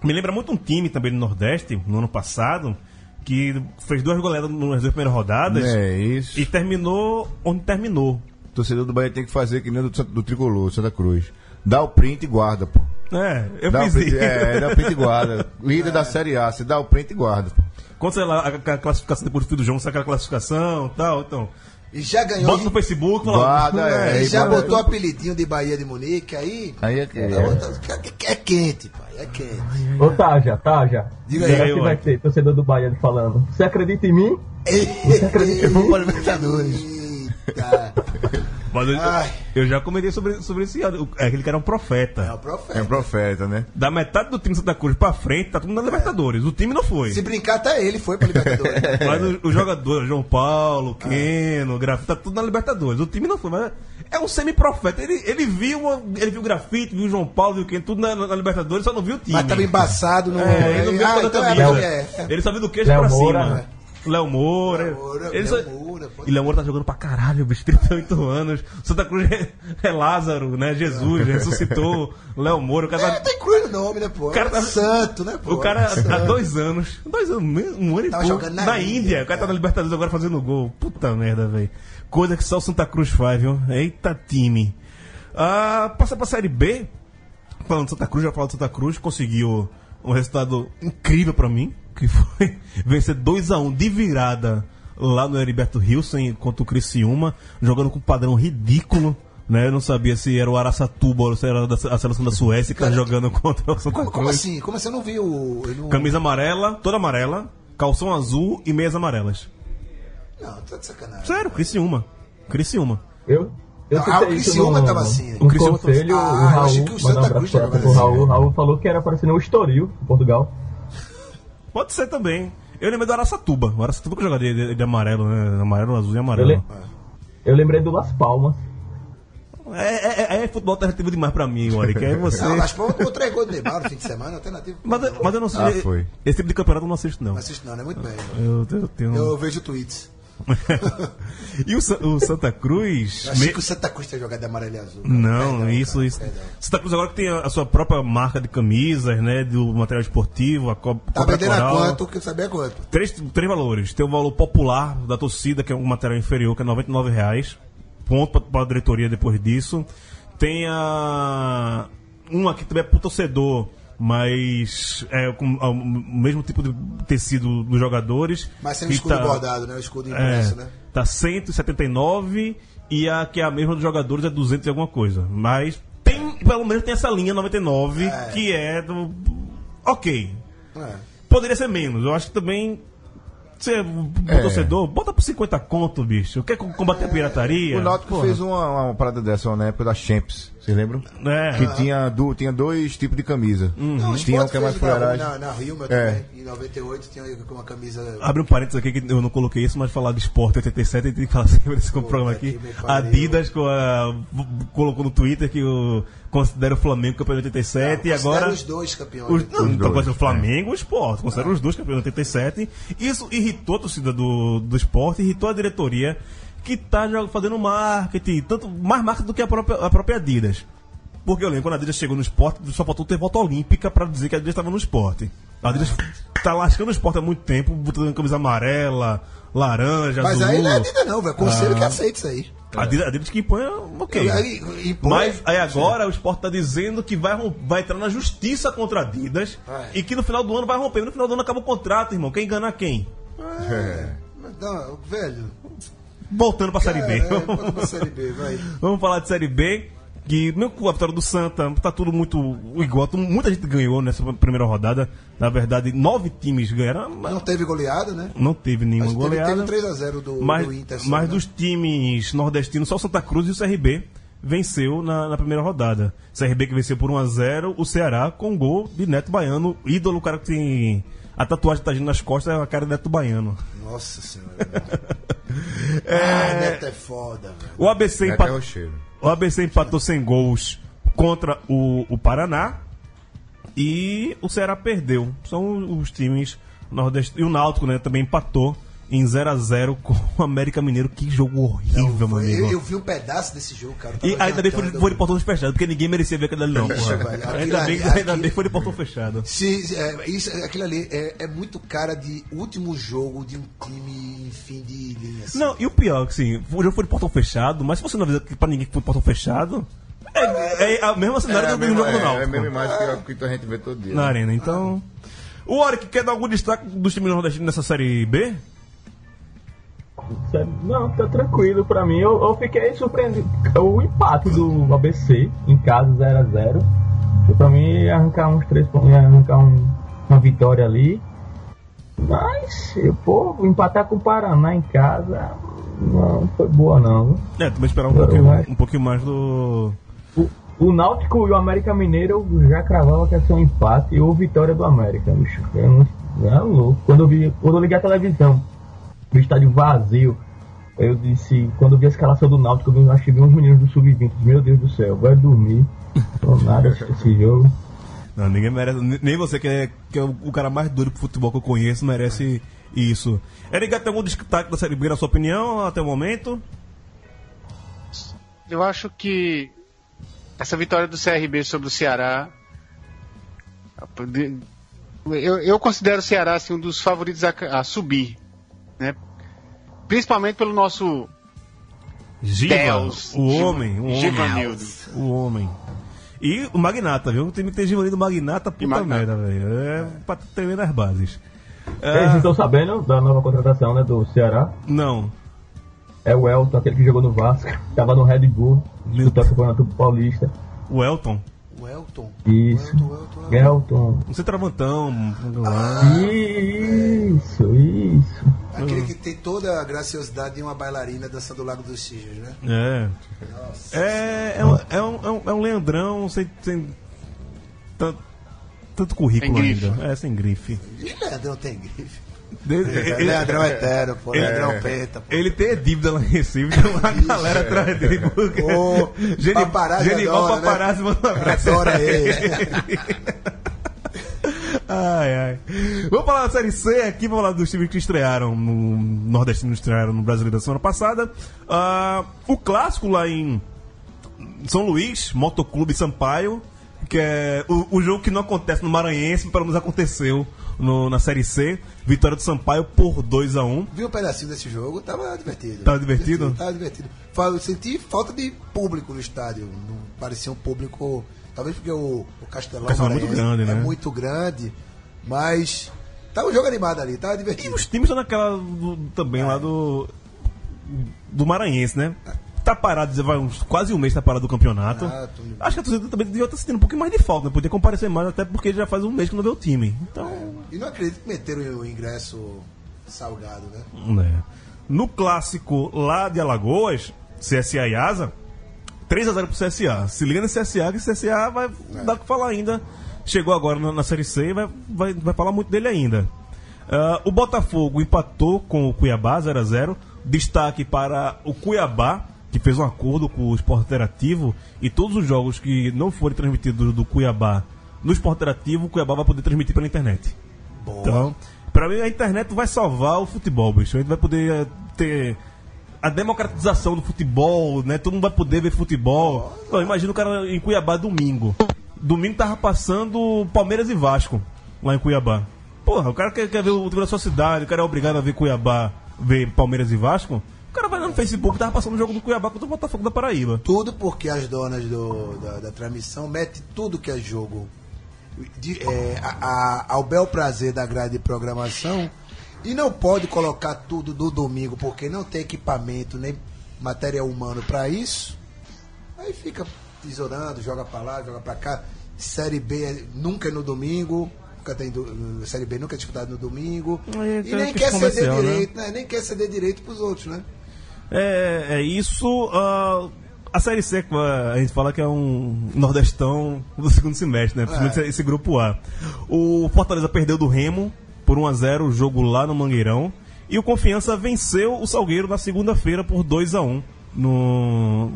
me lembra muito um time também do Nordeste, no ano passado, que fez duas goleadas nas duas primeiras rodadas É isso. e terminou onde terminou. O torcedor do Bahia tem que fazer que nem do, do Tricolor, Santa Cruz. Dá o print e guarda, pô. É, eu Dá fiz print, isso. é, dá o print e guarda. (laughs) Líder da Série A, você dá o print e guarda. pô. Quando você lá, a, a classificação depois do do jogo, sai aquela classificação tal, então. E já ganhou. Bota no Facebook, fala, Guarda, é, e aí já guarda. botou o apelidinho de Bahia de Munique, aí. Aí é que. É, é quente, pai. É quente. Ô, Taja, Taja. Diga aí, que vai ter torcedor do Bahia falando? Você acredita em mim? Você acredita? Vamos para Libertadores. Eita. Mas eu, eu já comentei sobre, sobre esse o- é aquele que era um É profeta. o profeta. É um profeta, né? Da metade do time de Santa Cruz pra frente, tá tudo na Libertadores. O time não foi. Se brincar, até ele foi pra Libertadores. (laughs) Mas o- os jogadores, João Paulo, Keno, Grafite, tá tudo na Libertadores. O time não foi, mas é um semi-profeta. Ele, ele viu uma- ele viu o Grafite, viu o João Paulo, viu o Keno, tudo na, na Libertadores, só não viu o time. Mas tava embaçado no. É, ele não viu Ah, toda a então é, camisa. é, é. Ele só viu do queixo Léo pra Moura, cima. né? Léo Moura. Léo Moura, Léo só- Moura, pode E Léo Moura tá jogando pra caralho, bicho, 38 anos. Santa Cruz é, é Lázaro, né? Jesus, ressuscitou. Léo Moura, o cara É, tá- tem cruz no nome, né, pô? O cara tá- Santo, né, pô? O cara há Santo. dois anos. Dois anos, um ano e pouco. jogando na Na, Índia, Índia. O cara tá na Libertadores agora fazendo gol. Puta merda, velho. Coisa que só o Santa Cruz faz, viu? Eita time. Ah, passa pra Série B. Falando de Santa Cruz, já falo de Santa Cruz. Conseguiu um resultado incrível pra mim. Que foi (laughs) vencer 2x1 de virada lá no Heriberto Hilson contra o Criciúma. Jogando com um padrão ridículo. Né? Eu não sabia se era o Araçatuba ou se era da- a seleção da Suécia que tá jogando contra o Santa Como, como assim? Como assim? Eu não vi o. Eu não... Camisa amarela, toda amarela, calção azul e meias amarelas. Não, tá de sacanagem. Sério, Criciúma. Criciúma. Eu? Eu Ah, citei o Criciúma no, tava assim. O Criciúma conselho, tava- o Ah, eu Raul, achei que o um Santa Cruz tava assim. Raul. O Raul falou que era parecendo o Estoril, em Portugal. Pode ser também. Eu lembrei do Araçatuba. O Araçatuba que eu jogaria de, de amarelo, né? Amarelo, azul e Eu, amarelo. le- eu lembrei do Las Palmas. É, é, é futebol alternativo demais pra mim, Warwick. É (laughs) você. Não, Las Palmas tomou três gols do Neymar no fim de semana, alternativo. Mas, eu- mas eu não sei. Ah, foi. Esse tipo de campeonato eu não assisto, não. Não assisto não, não é muito bem. Eu, eu tenho. Eu vejo tweets. E o, o Santa Cruz. Eu achei me- que o Santa Cruz tinha jogado de amarelo e azul. cara. Não, Perdão, isso, cara, isso. perdão. Santa Cruz agora que tem a, a sua própria marca de camisas, né? Do material esportivo, a co Tá vendendo a quanto? Que eu sabia quanto. Três, três valores. Tem o valor popular da torcida, que é um material inferior, que é 99 reais. Ponto para a diretoria depois disso. Tem a. Uma que também é pro torcedor, mas é com o mesmo tipo de tecido dos jogadores. Mas sem o escudo tá- bordado, né? O escudo É, impresso, né? tá 179 e a que é a mesma dos jogadores é 200 e alguma coisa. Mas tem, pelo menos tem essa linha 99 É. que é do. Ok. É. Poderia ser menos. Eu acho que também. Você é um É. torcedor, bota por 50 conto, bicho. Quer combater a pirataria? O Náutico Porra. fez uma, uma parada dessa na época da Champs, vocês lembram? É. Que tinha, du, tinha dois tipos de camisa. Não, o Tinha um que é mais fuleiragem. na, na Rio, meu É. também. Em 98 tinha uma camisa. Abre um parênteses aqui que eu não coloquei isso, mas falar de esporte 87, a gente tem que falar sempre desse programa Puta aqui. A Adidas co- a- colocou no Twitter que o, considera o Flamengo campeão de 87 e Considera agora. os dois campeões. Os, não, então dois, considera o Flamengo e o esporte. Considera os dois campeões de 87. Isso irritou a torcida do, do esporte, irritou a diretoria, que tá fazendo marketing, tanto mais marketing do que a própria, a própria Adidas. Porque eu lembro, quando a Adidas chegou no esporte, só faltou ter volta olímpica pra dizer que a Adidas estava no esporte. A Adidas tá lascando o esporte há muito tempo, botando camisa amarela, laranja, Mas azul. aí não é Adidas, não, velho. Conselho Ah. que aceita isso aí. A Adidas, a Adidas que impõe, ok. Aí, impõe- Mas aí agora o esporte tá dizendo que vai, vai entrar na justiça contra a Adidas Vai. e que no final do ano vai romper. No final do ano acaba o contrato, irmão. Quem enganar quem? É. Mas Não, velho. Voltando pra Série B. Bota pra (laughs) Série B. Vamos falar de Série B. Que mesmo com a vitória do Santa, tá tudo muito igual. Muita gente ganhou nessa primeira rodada. Na verdade, nove times ganharam. Não teve goleada, né? Não teve nenhuma teve, goleada. teve 3x0 do, mas do Inter. mas né? dos times nordestinos, só o Santa Cruz e o CRB venceu na, na primeira rodada. CRB que venceu por 1x0, o Ceará com gol de Neto Baiano, ídolo, o cara que tem a tatuagem que tá nas costas é a cara de Neto Baiano. Nossa senhora. (laughs) Ah, Neto é foda, velho. O ABC, Neto é o ABC empatou sem gols contra o, o Paraná. e o Ceará perdeu. São os times nordestinos. E o Náutico, né, também empatou em 0 a 0 com o América Mineiro. Que jogo horrível, meu amigo. Eu, eu vi um pedaço desse jogo, cara. E ainda bem que foi, foi de portão fechado, porque ninguém merecia ver ali, não. Bicho, velho, Ainda bem, ali- ainda aquilo- bem que foi de portão fechado. Se, é, isso, aquilo ali é, é muito cara de último jogo de um time em fim de linha. assim. Não, e o pior, que assim, o jogo foi de portão fechado, mas se você não avisa que pra ninguém que foi de portão fechado, é, é a mesma cenário É, do mesma, jogo do é, é a Náutico. mesma imagem que a, que a gente vê todo dia. na né? arena. Então. O Oric quer dar algum destaque dos times nordestinos nessa série B? Não, tá tranquilo pra mim. Eu, eu fiquei surpreendido. O empate do ABC em casa 0x0. Pra mim arrancar uns três pontos, arrancar um- uma vitória ali. Mas, pô, empatar com o Paraná em casa não foi boa não. É, também esperar um Eu pouquinho, acho. um pouquinho mais do. O, o Náutico e o América Mineiro eu já cravava que ia ser um empate ou vitória do América, bicho. É louco. Quando eu, vi, quando eu liguei a televisão, o estádio vazio, eu disse, quando eu vi a escalação do Náutico, eu vi- acho que vi uns meninos do Sub-20, meu Deus do céu, vai dormir. Não nada esse jogo. Não, ninguém merece. Nem você, que é, que é o cara mais doido pro futebol que eu conheço, merece isso. Eric, tem algum destaque da série B, na sua opinião, até o momento? Eu acho que essa vitória do CRB sobre o Ceará. Eu, eu considero o Ceará assim, um dos favoritos a, a subir. Né? Principalmente pelo nosso Giva, Deus. o Giva- homem, o homem. Givanildo. O homem. E o Magnata, viu? O time que tem Givanildo Magnata, puta Magnata. merda, velho. É pra tremer nas bases. Vocês Ah, estão sabendo da nova contratação né, do Ceará? não. É o Elton, aquele que jogou no Vasco, (laughs) tava no Red Bull, disputando o Campeonato Paulista. O Elton. O Elton. Isso. O Elton, o Elton, Elton. Não sei travantão. Isso, isso. Aquele que tem toda a graciosidade de uma bailarina dançando o Lago dos Cisnes, né? É. É, é, um, é, um, é um- é um Leandrão sem, sem tanto, tanto currículo ainda. É, sem grife. E Leandrão tem grife. De- ele, Leandrão é eterno, pô. ele- Leandrão é. penta, pô. ele tem dívida lá em Recife, tem uma galera atrás dele. Porque... Ô, paparazzi Genival adora, né? Paparazzi manda um abraço. Adora ele. (laughs) Ai, ai. Vamos falar da Série C aqui, vamos falar dos times que estrearam no Nordestino, estrearam no Brasileiro da semana passada. Ah, o clássico lá em São Luís, Motoclube Sampaio, que é o, o jogo que não acontece no Maranhense, pelo menos aconteceu no- na Série C. Vitória do Sampaio por 2 a 1 Vi um pedacinho desse jogo, tava divertido. Tava divertido? Tava divertido. Fa- Eu senti falta de público no estádio. Não parecia um público. Talvez porque o, o Castelão, O Castelão é muito grande, é né? muito grande, mas tava um jogo animado ali, E divertido. os times estão naquela do- também lá do. do Maranhense, né? Tá parado, vai uns, quase um mês tá parado do campeonato. Ah, tô. Acho que a torcida também devia estar sentindo um pouquinho mais de falta, né? Podia comparecer mais, até porque já faz um mês que não vê o time. Então. E não acredito que meteram o ingresso salgado, né? né. No clássico lá de Alagoas, CSA e Asa, 3x0 pro CSA. Se liga no CSA, que o CSA vai dar o que falar ainda. Chegou agora na, na Série C e vai, vai, vai falar muito dele ainda. Ah, o Botafogo empatou com o Cuiabá 0x0. Destaque para o Cuiabá, que fez um acordo com o Esporte Interativo. E todos os jogos que não forem transmitidos do Cuiabá no Esporte Interativo, o Cuiabá vai poder transmitir pela internet. Então, pra mim a internet vai salvar o futebol, bicho. A gente vai poder eh, ter a democratização do futebol, né? Todo mundo vai poder ver futebol. Pô, imagina o cara em Cuiabá domingo. Domingo tava passando Palmeiras e Vasco lá em Cuiabá. Porra, o cara quer, quer ver o time da sua cidade, o cara é obrigado a ver Cuiabá, ver Palmeiras e Vasco. O cara vai lá no Facebook, tava passando o jogo do Cuiabá contra o Botafogo da Paraíba. Tudo porque as donas do- da, da transmissão metem tudo que é jogo de- é, a- a- ao bel prazer da grade de programação e não pode colocar tudo no domingo porque não tem equipamento nem material humano para isso. Aí fica tesourando, joga para lá, joga para cá. Série B é- nunca é no domingo. Nunca tem do- Série B nunca é disputada no domingo. É, e é nem questão quer ceder né? direito, né? Nem quer ceder direito pros outros, né? É, é isso. ah, a Série C, ah, a gente fala que é um nordestão do segundo semestre, né? Principalmente É. esse grupo A. O Fortaleza perdeu do Remo por 1x0 o jogo lá no Mangueirão. E o Confiança venceu o Salgueiro na segunda-feira por 2x1 no.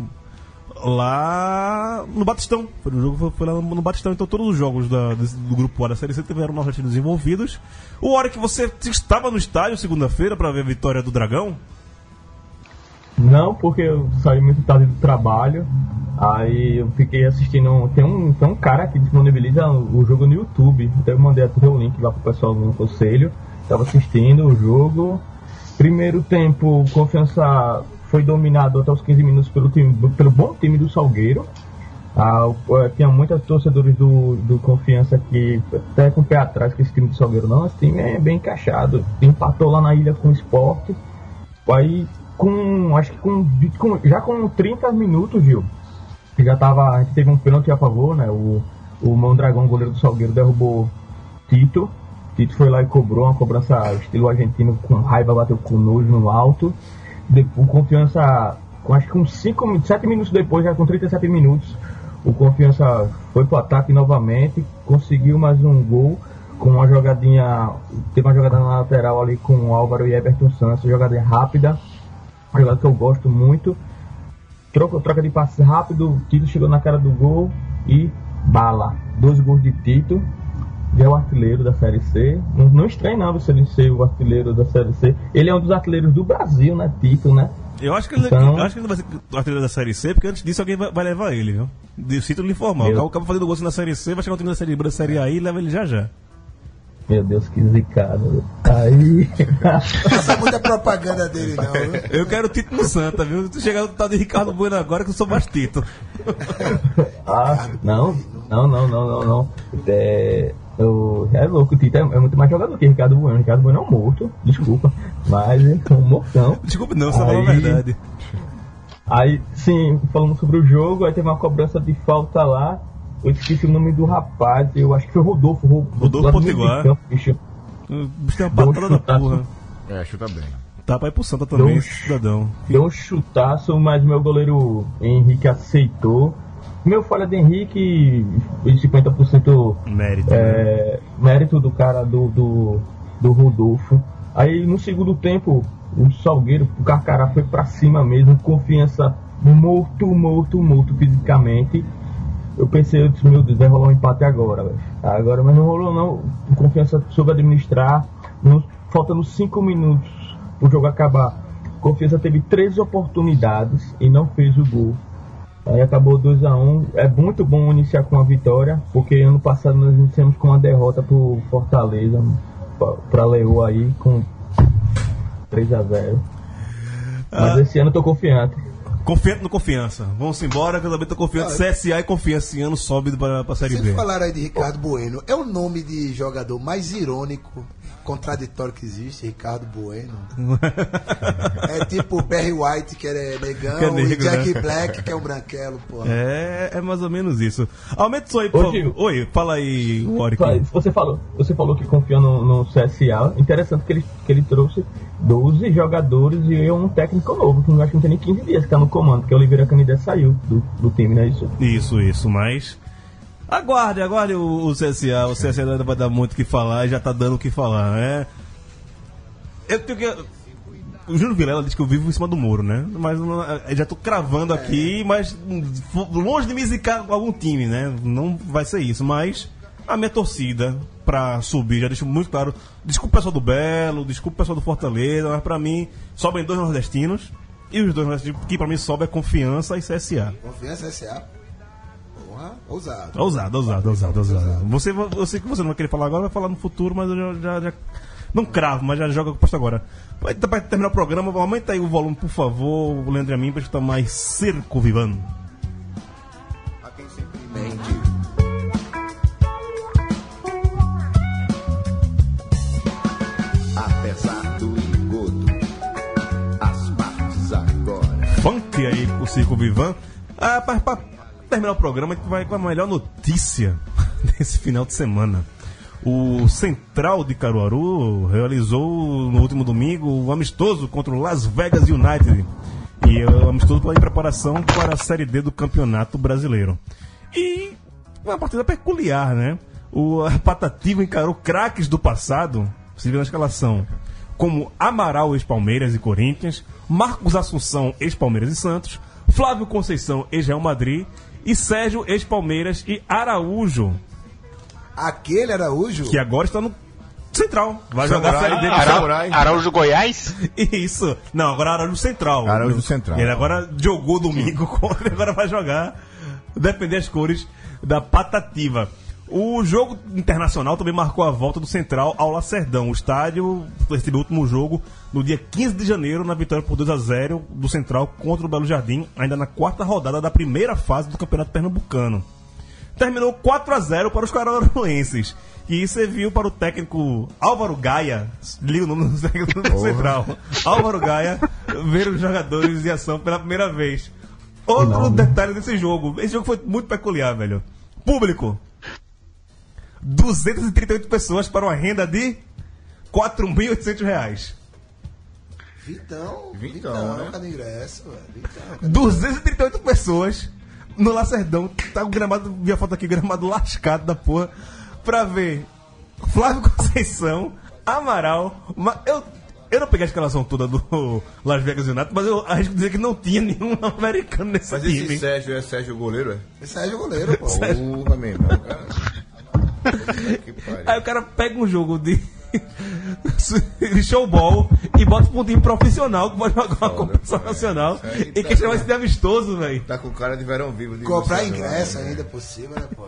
lá no Batistão. Foi, o jogo foi, foi lá no, no Batistão, então todos os jogos da- do grupo A da Série C tiveram nordestinos envolvidos. O hora que você estava no estádio segunda-feira para ver a vitória do Dragão, Não, porque eu saí muito tarde do trabalho. Aí eu fiquei assistindo. Tem um, tem um cara que disponibiliza o jogo no YouTube. Até eu mandei até o link lá pro pessoal no conselho. Tava assistindo o jogo. Primeiro tempo, confiança foi dominado até os 15 minutos pelo, time, pelo bom time do Salgueiro. Ah, eh, tinha muitos torcedores do, do Confiança que até com o pé atrás que esse time do Salgueiro não, esse time é bem encaixado. Empatou lá na ilha com o esporte. Aí com. Acho que com, com- já com 30 minutos, Gil. Que Já tava. A gente teve um pênalti a favor, né? O, o Mondragão, goleiro do Salgueiro, derrubou Tito. Tito foi lá e cobrou uma cobrança estilo argentino com raiva, bateu com nojo no alto. De, o confiança, com, acho que uns 5, 7 minutos depois, já com 37 minutos, o confiança foi pro ataque novamente, conseguiu mais um gol com uma jogadinha. Teve uma jogada na lateral ali com o Álvaro e Everton Santos, jogadinha rápida, uma jogada que eu gosto muito. Troca, troca de passe rápido, Tito chegou na cara do gol e bala. Dois gols de Tito, já é o artilheiro da Série C. Não, não estranhava se ele ser o artilheiro da Série C. Ele é um dos artilheiros do Brasil, né? Tito, né? eu acho que ele, Então- eu acho que ele não vai ser o artilheiro da Série C, porque antes disso alguém vai, vai levar ele, viu? De título informal. Eu- O cara fazendo gol assim na Série C, vai chegar no time da Série da Série A e leva ele já já. Meu Deus, que zicado. Aí. Não é muita propaganda dele, não. viu? Eu quero o Tito no Santa, viu? Tu chegar no tal de Ricardo Bueno agora que eu sou mais Tito. Ah, não, não, não, não, não, não. É, eu, é louco, o Tito é, é muito mais jogador que Ricardo Bueno. Ricardo Bueno é um morto, desculpa, mas é um mortão. Desculpe não, você tá falando a Aí- verdade. Aí, sim, falando sobre o jogo, aí teve uma cobrança de falta lá. Eu esqueci o nome do rapaz, eu acho que foi Rodolfo. Ro- Rodolfo Potiguar. bicho. O bicho tem uma Deu um da porra. É, chuta bem. Tá pra ir pro Santa também, Deu um cidadão. Deu um chutaço, mas meu goleiro Henrique aceitou. Meu falha de Henrique, de 50% Mérito. né? é, mérito do cara do, do, do Rodolfo. Aí no segundo tempo, o Salgueiro, o Carcará foi pra cima mesmo, confiança morto, morto, morto fisicamente. Eu pensei, eu disse, meu Deus, vai rolar um empate agora, velho. Agora, mas não rolou não. O Confiança soube administrar. No, faltando 5 minutos pro jogo acabar. Confiança teve três oportunidades e não fez o gol. Aí acabou 2 a 1 É muito bom iniciar com uma vitória, porque ano passado nós iniciamos com uma derrota pro Fortaleza, pra- pra Leoa aí, com 3 a 0 Mas Ah. esse ano eu tô confiante. Confiante no confiança. Vamos embora, que eu também tô confiante. CSA e confiança esse ano sobe pra, pra Série Vocês B. falaram aí de Ricardo Bueno. É o nome de jogador mais irônico, contraditório que existe, Ricardo Bueno. (laughs) é tipo Barry White, que é negão, Que é negro, e Jack né? Black, que é um branquelo, pô. É, é mais ou menos isso. Aumenta aí, por Ô, favor. Gil. Oi, fala aí, Warwick. Fala- Você falou, você falou que confia no, no CSA. Interessante que ele, que ele trouxe 12 jogadores e um técnico novo, que eu acho que não tem nem 15 dias que tá no comando, que o Oliveira Canidé saiu do, do time, não é isso? Isso, isso, mas. Aguarde, aguarde o, o CSA. O CSA ainda vai dar muito o que falar e já tá dando o que falar, né? Eu tenho que. O Júnior Vilela diz que eu vivo em cima do muro, né? Mas já tô cravando aqui, mas longe de me zicar com algum time, né? Não vai ser isso, mas a minha torcida pra subir, já deixo muito claro. Desculpa o pessoal do Belo, desculpa o pessoal do Fortaleza, mas pra mim sobem dois nordestinos. E os dois nordestinos que pra mim sobe é confiança e CSA. Confiança SA. Ousado. Ousado, ousado, ousado, ousado. Você, eu sei que você não vai querer falar agora, vai falar no futuro, mas eu já. já- já- não cravo, mas já joga o posto agora. Vai- terminar o programa, aumenta aí o volume, por favor, o Leandro e a mim, pra escutar mais Circo Vivando. A quem sempre mente. Apesar do engodo, as partes agora. Funk aí com o Circo Vivan. Ah, pra, pra terminar o programa, a gente vai com a melhor notícia (laughs) desse final de semana. O Central de Caruaru realizou no último domingo o amistoso contra o Las Vegas United. E é o amistoso em preparação para a Série D do Campeonato Brasileiro. E uma partida peculiar, né? O a Patativa encarou craques do passado, se vê na escalação, como Amaral, ex-Palmeiras e Corinthians, Marcos Assunção, ex-Palmeiras e Santos, Flávio Conceição, ex-Real Madrid. E Sérgio, ex-Palmeiras. E Araújo, Aquele Araújo. que agora está no Central. Vai jogar a. Série D do Ara- Central. Samurai. Araújo Goiás? Isso. Não, agora Araújo Central. Araújo Central. Ele agora jogou domingo (laughs) contra, ele agora vai jogar, depender das cores da patativa. O jogo internacional também marcou a volta do Central ao Lacerdão. O estádio recebeu o último jogo no dia 15 de janeiro, na vitória por 2 a 0 do Central contra o Belo Jardim, ainda na quarta rodada da primeira fase do Campeonato Pernambucano terminou 4 a 0 para os cararuenses. E serviu para o técnico Álvaro Gaia, liga o nome do técnico do Central, Álvaro Gaia, ver os jogadores em ação pela primeira vez. Outro detalhe desse jogo, esse jogo foi muito peculiar, velho. Público, 238 pessoas para uma renda de 4.800 reais. Vitão. Vitão, Vitão, né? cadê ingresso, velho? Vitão. cadê- 238 pessoas no Lacerdão. Tá o gramado, vi a foto aqui, gramado lascado da porra, pra ver Flávio (laughs) Conceição, Amaral. ma- eu, eu não peguei a escalação toda do (laughs) Las Vegas United, mas eu arrisco dizer que não tinha nenhum (laughs) americano nesse Mas time. esse Sérgio é Sérgio goleiro, é? Esse aí é goleiro, pô. Porra, meu irmão, cara. Que. Aí o cara pega um jogo de de showball e bota pra um time profissional que vai jogar uma Foda, competição nacional e tá que chama bom. esse de amistoso, velho. Tá com cara de verão vivo. de Comprar ingresso né? ainda por cima, né, pô?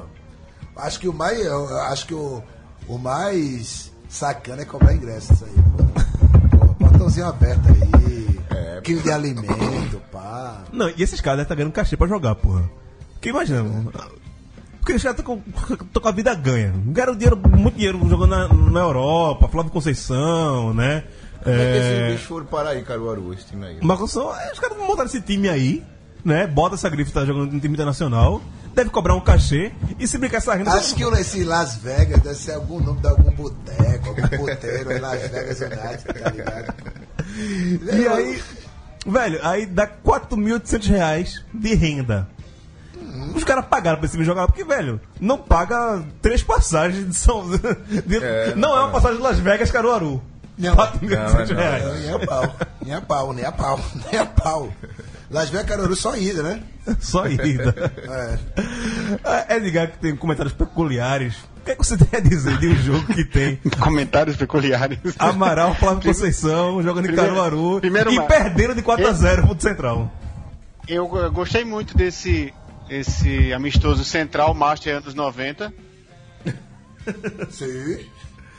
Acho que o mais. eu acho que o, o mais sacana é comprar ingresso, isso aí, pô. Pô, Portãozinho aberto aí. É, quilo de alimento, pá. Não, e esses caras devem estar ganhando cachê pra jogar, porra. Porque imagina, mano, porque caras estão com, (laughs) com a vida ganha. Ganharam dinheiro, muito dinheiro jogando na, na Europa, Flávio Conceição, né? Como é que esses É, bichos foram parar aí, Caruaru, esse time aí? Marcos Conceição, é, os caras montaram esse time aí, né? Bota essa grife, tá jogando no time internacional, deve cobrar um cachê e se brincar essa renda. Acho que esse Las Vegas deve ser algum nome de algum boteco, algum boteiro em Las Vegas United, tá ligado? E aí, velho, aí dá 4.800 reais de renda. Os caras pagaram pra esse time jogar, porque, velho, não paga três passagens de São. (laughs) de- É, não, não é uma passagem de Las Vegas, Caruaru. Não. 4.800 Não, reais. Não, nem a pau, nem a pau, nem a pau, (laughs) nem a pau. Las Vegas Caruaru só ida, né? Só ida. É. É Edgar que tem comentários peculiares. O que, é que você (laughs) tem a dizer de um jogo que tem Comentários peculiares. Amaral, Flávio Conceição, jogando em Caruaru primeiro e perdendo de 4 a 0 pro Central? Eu eh, gostei muito desse esse amistoso Central Master anos 90. (laughs) Sim.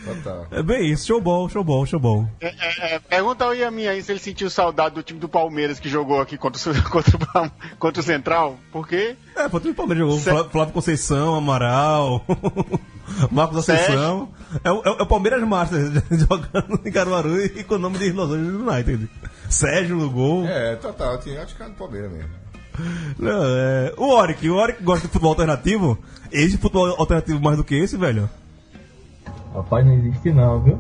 Total. É bem isso, showball, showball, showball. É, é, é, pergunta ao Yamin aí se ele sentiu saudade do time do Palmeiras que jogou aqui contra o, (laughs) contra o, contra o Central. Por quê? É, foi o time do Palmeiras jogou. Flávio, Conceição, Amaral, (laughs) Marcos Ascensão. É, o- é o- é o Palmeiras Master jogando em Caruaru e com o nome de Los Angeles United. Sérgio no gol. É, total. Tinha, acho que era do Palmeiras mesmo. Não, é, O Oric, o Oric gosta de futebol alternativo. Esse futebol alternativo mais do que esse, velho. Rapaz, não existe não, viu?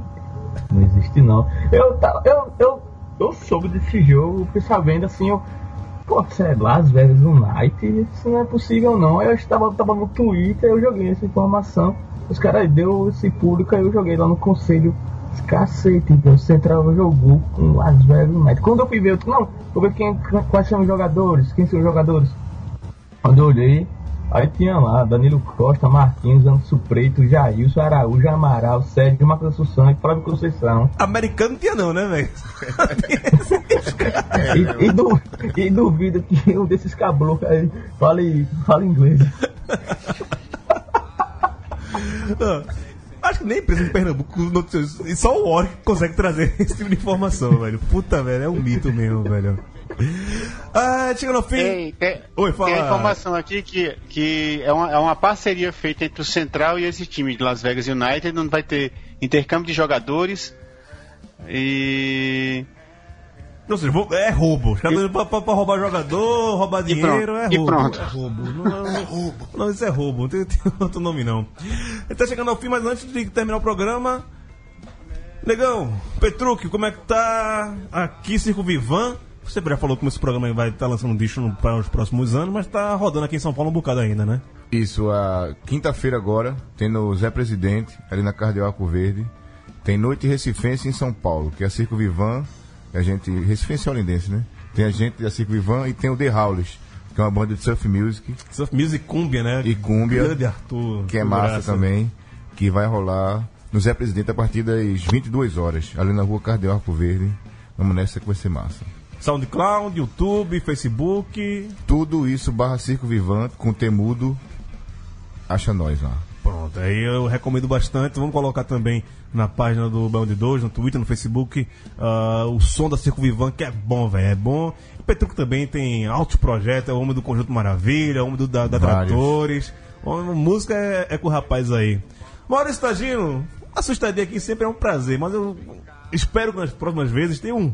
Não existe não. Eu, eu, eu, eu soube desse jogo, fui sabendo assim, eu. Pô, sei lá, Las Vegas United, isso não é possível não. Eu estava tava no Twitter, eu joguei essa informação. Os caras deu esse público, aí eu joguei lá no conselho. Cacete, então o Central jogou com Las Vegas United. Quando eu fui ver, eu disse, não, vou ver quem, quais são os jogadores, quem são os jogadores. Quando eu olhei, aí tinha lá Danilo Costa, Marquinhos, Anderson Preto, Jailson, Araújo, Amaral, Sérgio, Marcos Assunção e Flávio Conceição. Americano não tinha não, né, velho? (laughs) E, e, du, e duvido que um desses caboclos aí fale, fale inglês. (laughs) Acho que nem empresa de Pernambuco E só o Oric consegue trazer (laughs) esse tipo de informação, velho. Puta, velho, é um mito mesmo, velho. Ah, chega no fim. Tem, tem, Oi, fala. tem a informação aqui que, que é, uma, é uma parceria feita entre o Central e esse time de Las Vegas United, onde vai ter intercâmbio de jogadores e. Ou seja, é roubo. Os caras estão indo pra, pra- roubar jogador, roubar dinheiro, é roubo. pronto. É roubo. Não, é roubo. Não, isso é roubo. Não tem, (laughs) tem outro nome, não. Ele tá chegando ao fim, mas antes de terminar o programa. Negão, Petruc, como é que tá aqui, Circo Vivan? Você já falou como esse programa vai estar lançando disco para os próximos anos, mas tá rodando aqui em São Paulo um bocado ainda, né? Isso, a quinta-feira agora, tem no Zé Presidente, ali na Cardeal Arco Verde. Tem Noite Recifense em São Paulo, que é a Circo Vivan, a gente. Recifense e Olindense, né? Tem a gente da Circo Vivan e tem o The Howlers, que é uma banda de surf music Surf Music Cumbia, né? e cúmbia, Grande Arthur. que é massa figuraça. também, que vai rolar no Zé Presidente a partir das 22 horas, ali na rua Cardeal Arco Verde. Vamos nessa que vai ser massa. SoundCloud, YouTube, Facebook. Tudo isso barra Circo Vivan com temudo. Acha nós lá. Pronto, aí eu recomendo bastante. Vamos colocar também na página do Bão de Dois, no Twitter, no Facebook, ah, o som da Circo Vivan, que é bom, velho. É bom. O Petruco também tem altos projetos, é o homem do Conjunto Maravilha, é o homem do, da, da. Tratores. Homem- música é, é com o rapaz aí. Maurício Tagino, a sua estadia aqui sempre é um prazer, mas eu espero que nas próximas vezes tenha um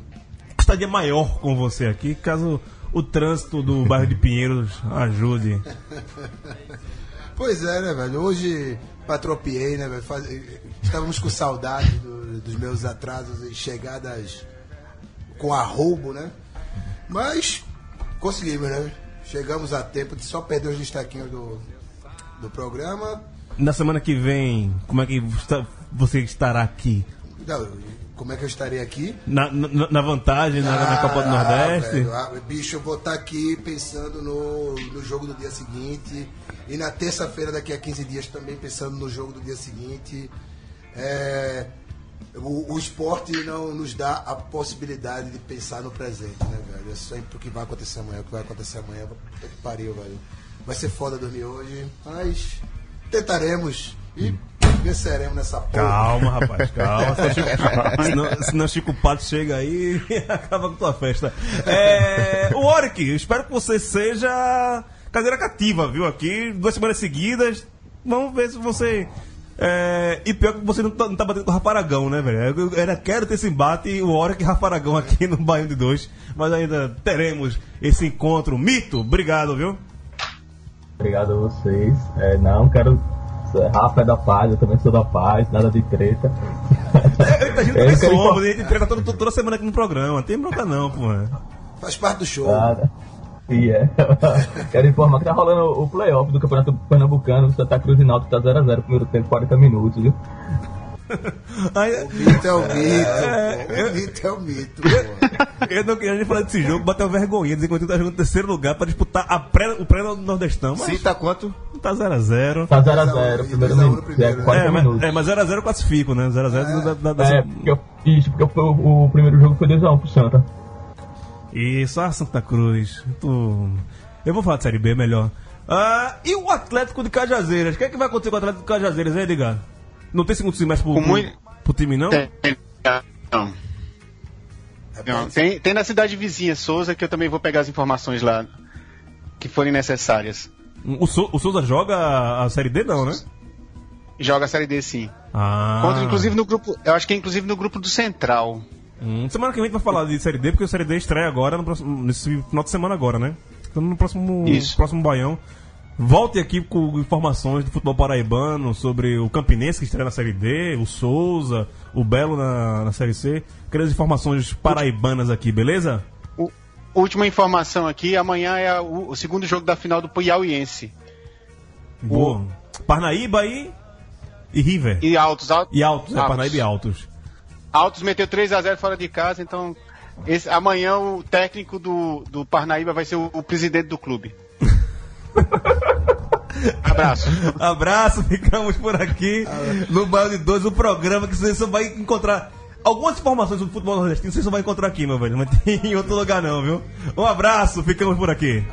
estadia maior com você aqui, caso o trânsito do bairro de Pinheiros ajude. (laughs) Pois é, né, velho? Hoje patropiei, né, velho? Faz- Estávamos com saudade do- dos meus atrasos e chegadas com arroubo, né? Mas conseguimos, né? Chegamos a tempo de só perder os destaquinhos do, do programa. Na semana que vem, como é que você estará aqui? Não, como é que eu estarei aqui? Na, na, na vantagem, na, na Copa do Ah, Nordeste? velho, ah, bicho, eu vou estar aqui pensando no, no jogo do dia seguinte. E na terça-feira, daqui a 15 dias, também pensando no jogo do dia seguinte. É, o, o esporte não nos dá a possibilidade de pensar no presente, né, velho? É sempre o que vai acontecer amanhã, o que vai acontecer amanhã. Puta que pariu, velho. Vai ser foda dormir hoje, mas tentaremos e venceremos nessa porra. Calma, rapaz, calma. (laughs) Senão senão, Chico Pato chega aí e (laughs) acaba com tua festa. É, o Oric, espero que você seja cadeira cativa, viu? Aqui, duas semanas seguidas. Vamos ver se você. É, e pior que você não tá, não tá batendo com o Rafa Aragão, né, velho? Eu, eu ainda quero ter esse embate, o Oric e Rafa Aragão aqui (laughs) no Baiano de Dois. Mas ainda teremos esse encontro. Mito, obrigado, viu? Obrigado a vocês. É, não, quero. Rafa é da paz, eu também sou da paz, nada de treta. A gente (laughs) Eu também quero somos, a gente treina toda, toda semana aqui no programa. Não tem bronca não, pô. Faz parte do show. Nada. É. (laughs) Quero informar que tá rolando o playoff do Campeonato Pernambucano, Santa Cruz e Náutico tá 0x0, primeiro tempo, 40 minutos, viu? (laughs) Aí, Mito é o mito. É, pô. eu- O mito é o mito. pô. (laughs) Eu não queria nem falar desse jogo, bateu vergonha, dizer que o tá jogando em terceiro lugar pra disputar a pré, o pré-nordestão. Mas Se tá quanto? tá 0x0. Tá 0x0, Dois a um, primeiro no minuto, primeiro, é 40 É, mas, minutos. é, mas 0x0 eu classifico, né? 0x0 da, da, da, É, porque eu, isso, porque o, o primeiro jogo foi 2x1 pro Santa. Isso, ah, Santa Cruz. Tu... Eu vou falar de Série B melhor. Ah, e o Atlético de Cajazeiras? O que é que vai acontecer com o Atlético de Cajazeiras, hein, Edgar? Não tem segundo semestre pro, muito- pro time, não? Tem, não. Não, tem, tem na cidade vizinha, Souza, que eu também vou pegar as informações lá que forem necessárias. O, Sou- o Souza joga a, a Série D, não, né? Joga a Série D sim. Ah. Contra, inclusive no grupo. Eu acho que é inclusive no grupo do Central. Hum, semana que vem a gente vai falar de Série D, porque a Série D estreia agora, no próximo, nesse final de semana agora, né? Então no próximo, Isso. próximo Baião. Volte aqui com informações do futebol paraibano sobre o Campinense que estreia na Série D, o Souza, o Belo na, na Série C. Queremos informações paraibanas aqui, beleza? O- última informação aqui, amanhã é a- o, o segundo jogo da final do Piauiense. Boa. Parnaíba e, e River. E Altos, Altos, E Altos, é, Altos. Parnaíba e Altos. Altos meteu 3 a 0 fora de casa, então esse- amanhã o técnico do, do Parnaíba vai ser o, o presidente do clube. (laughs) Abraço. Abraço, ficamos por aqui no Bairro de Dois, o programa que você só vai encontrar. Algumas informações sobre futebol nordestino você só vai encontrar aqui, meu velho. Não (laughs) tem em outro lugar, não, viu? Um abraço, ficamos por aqui.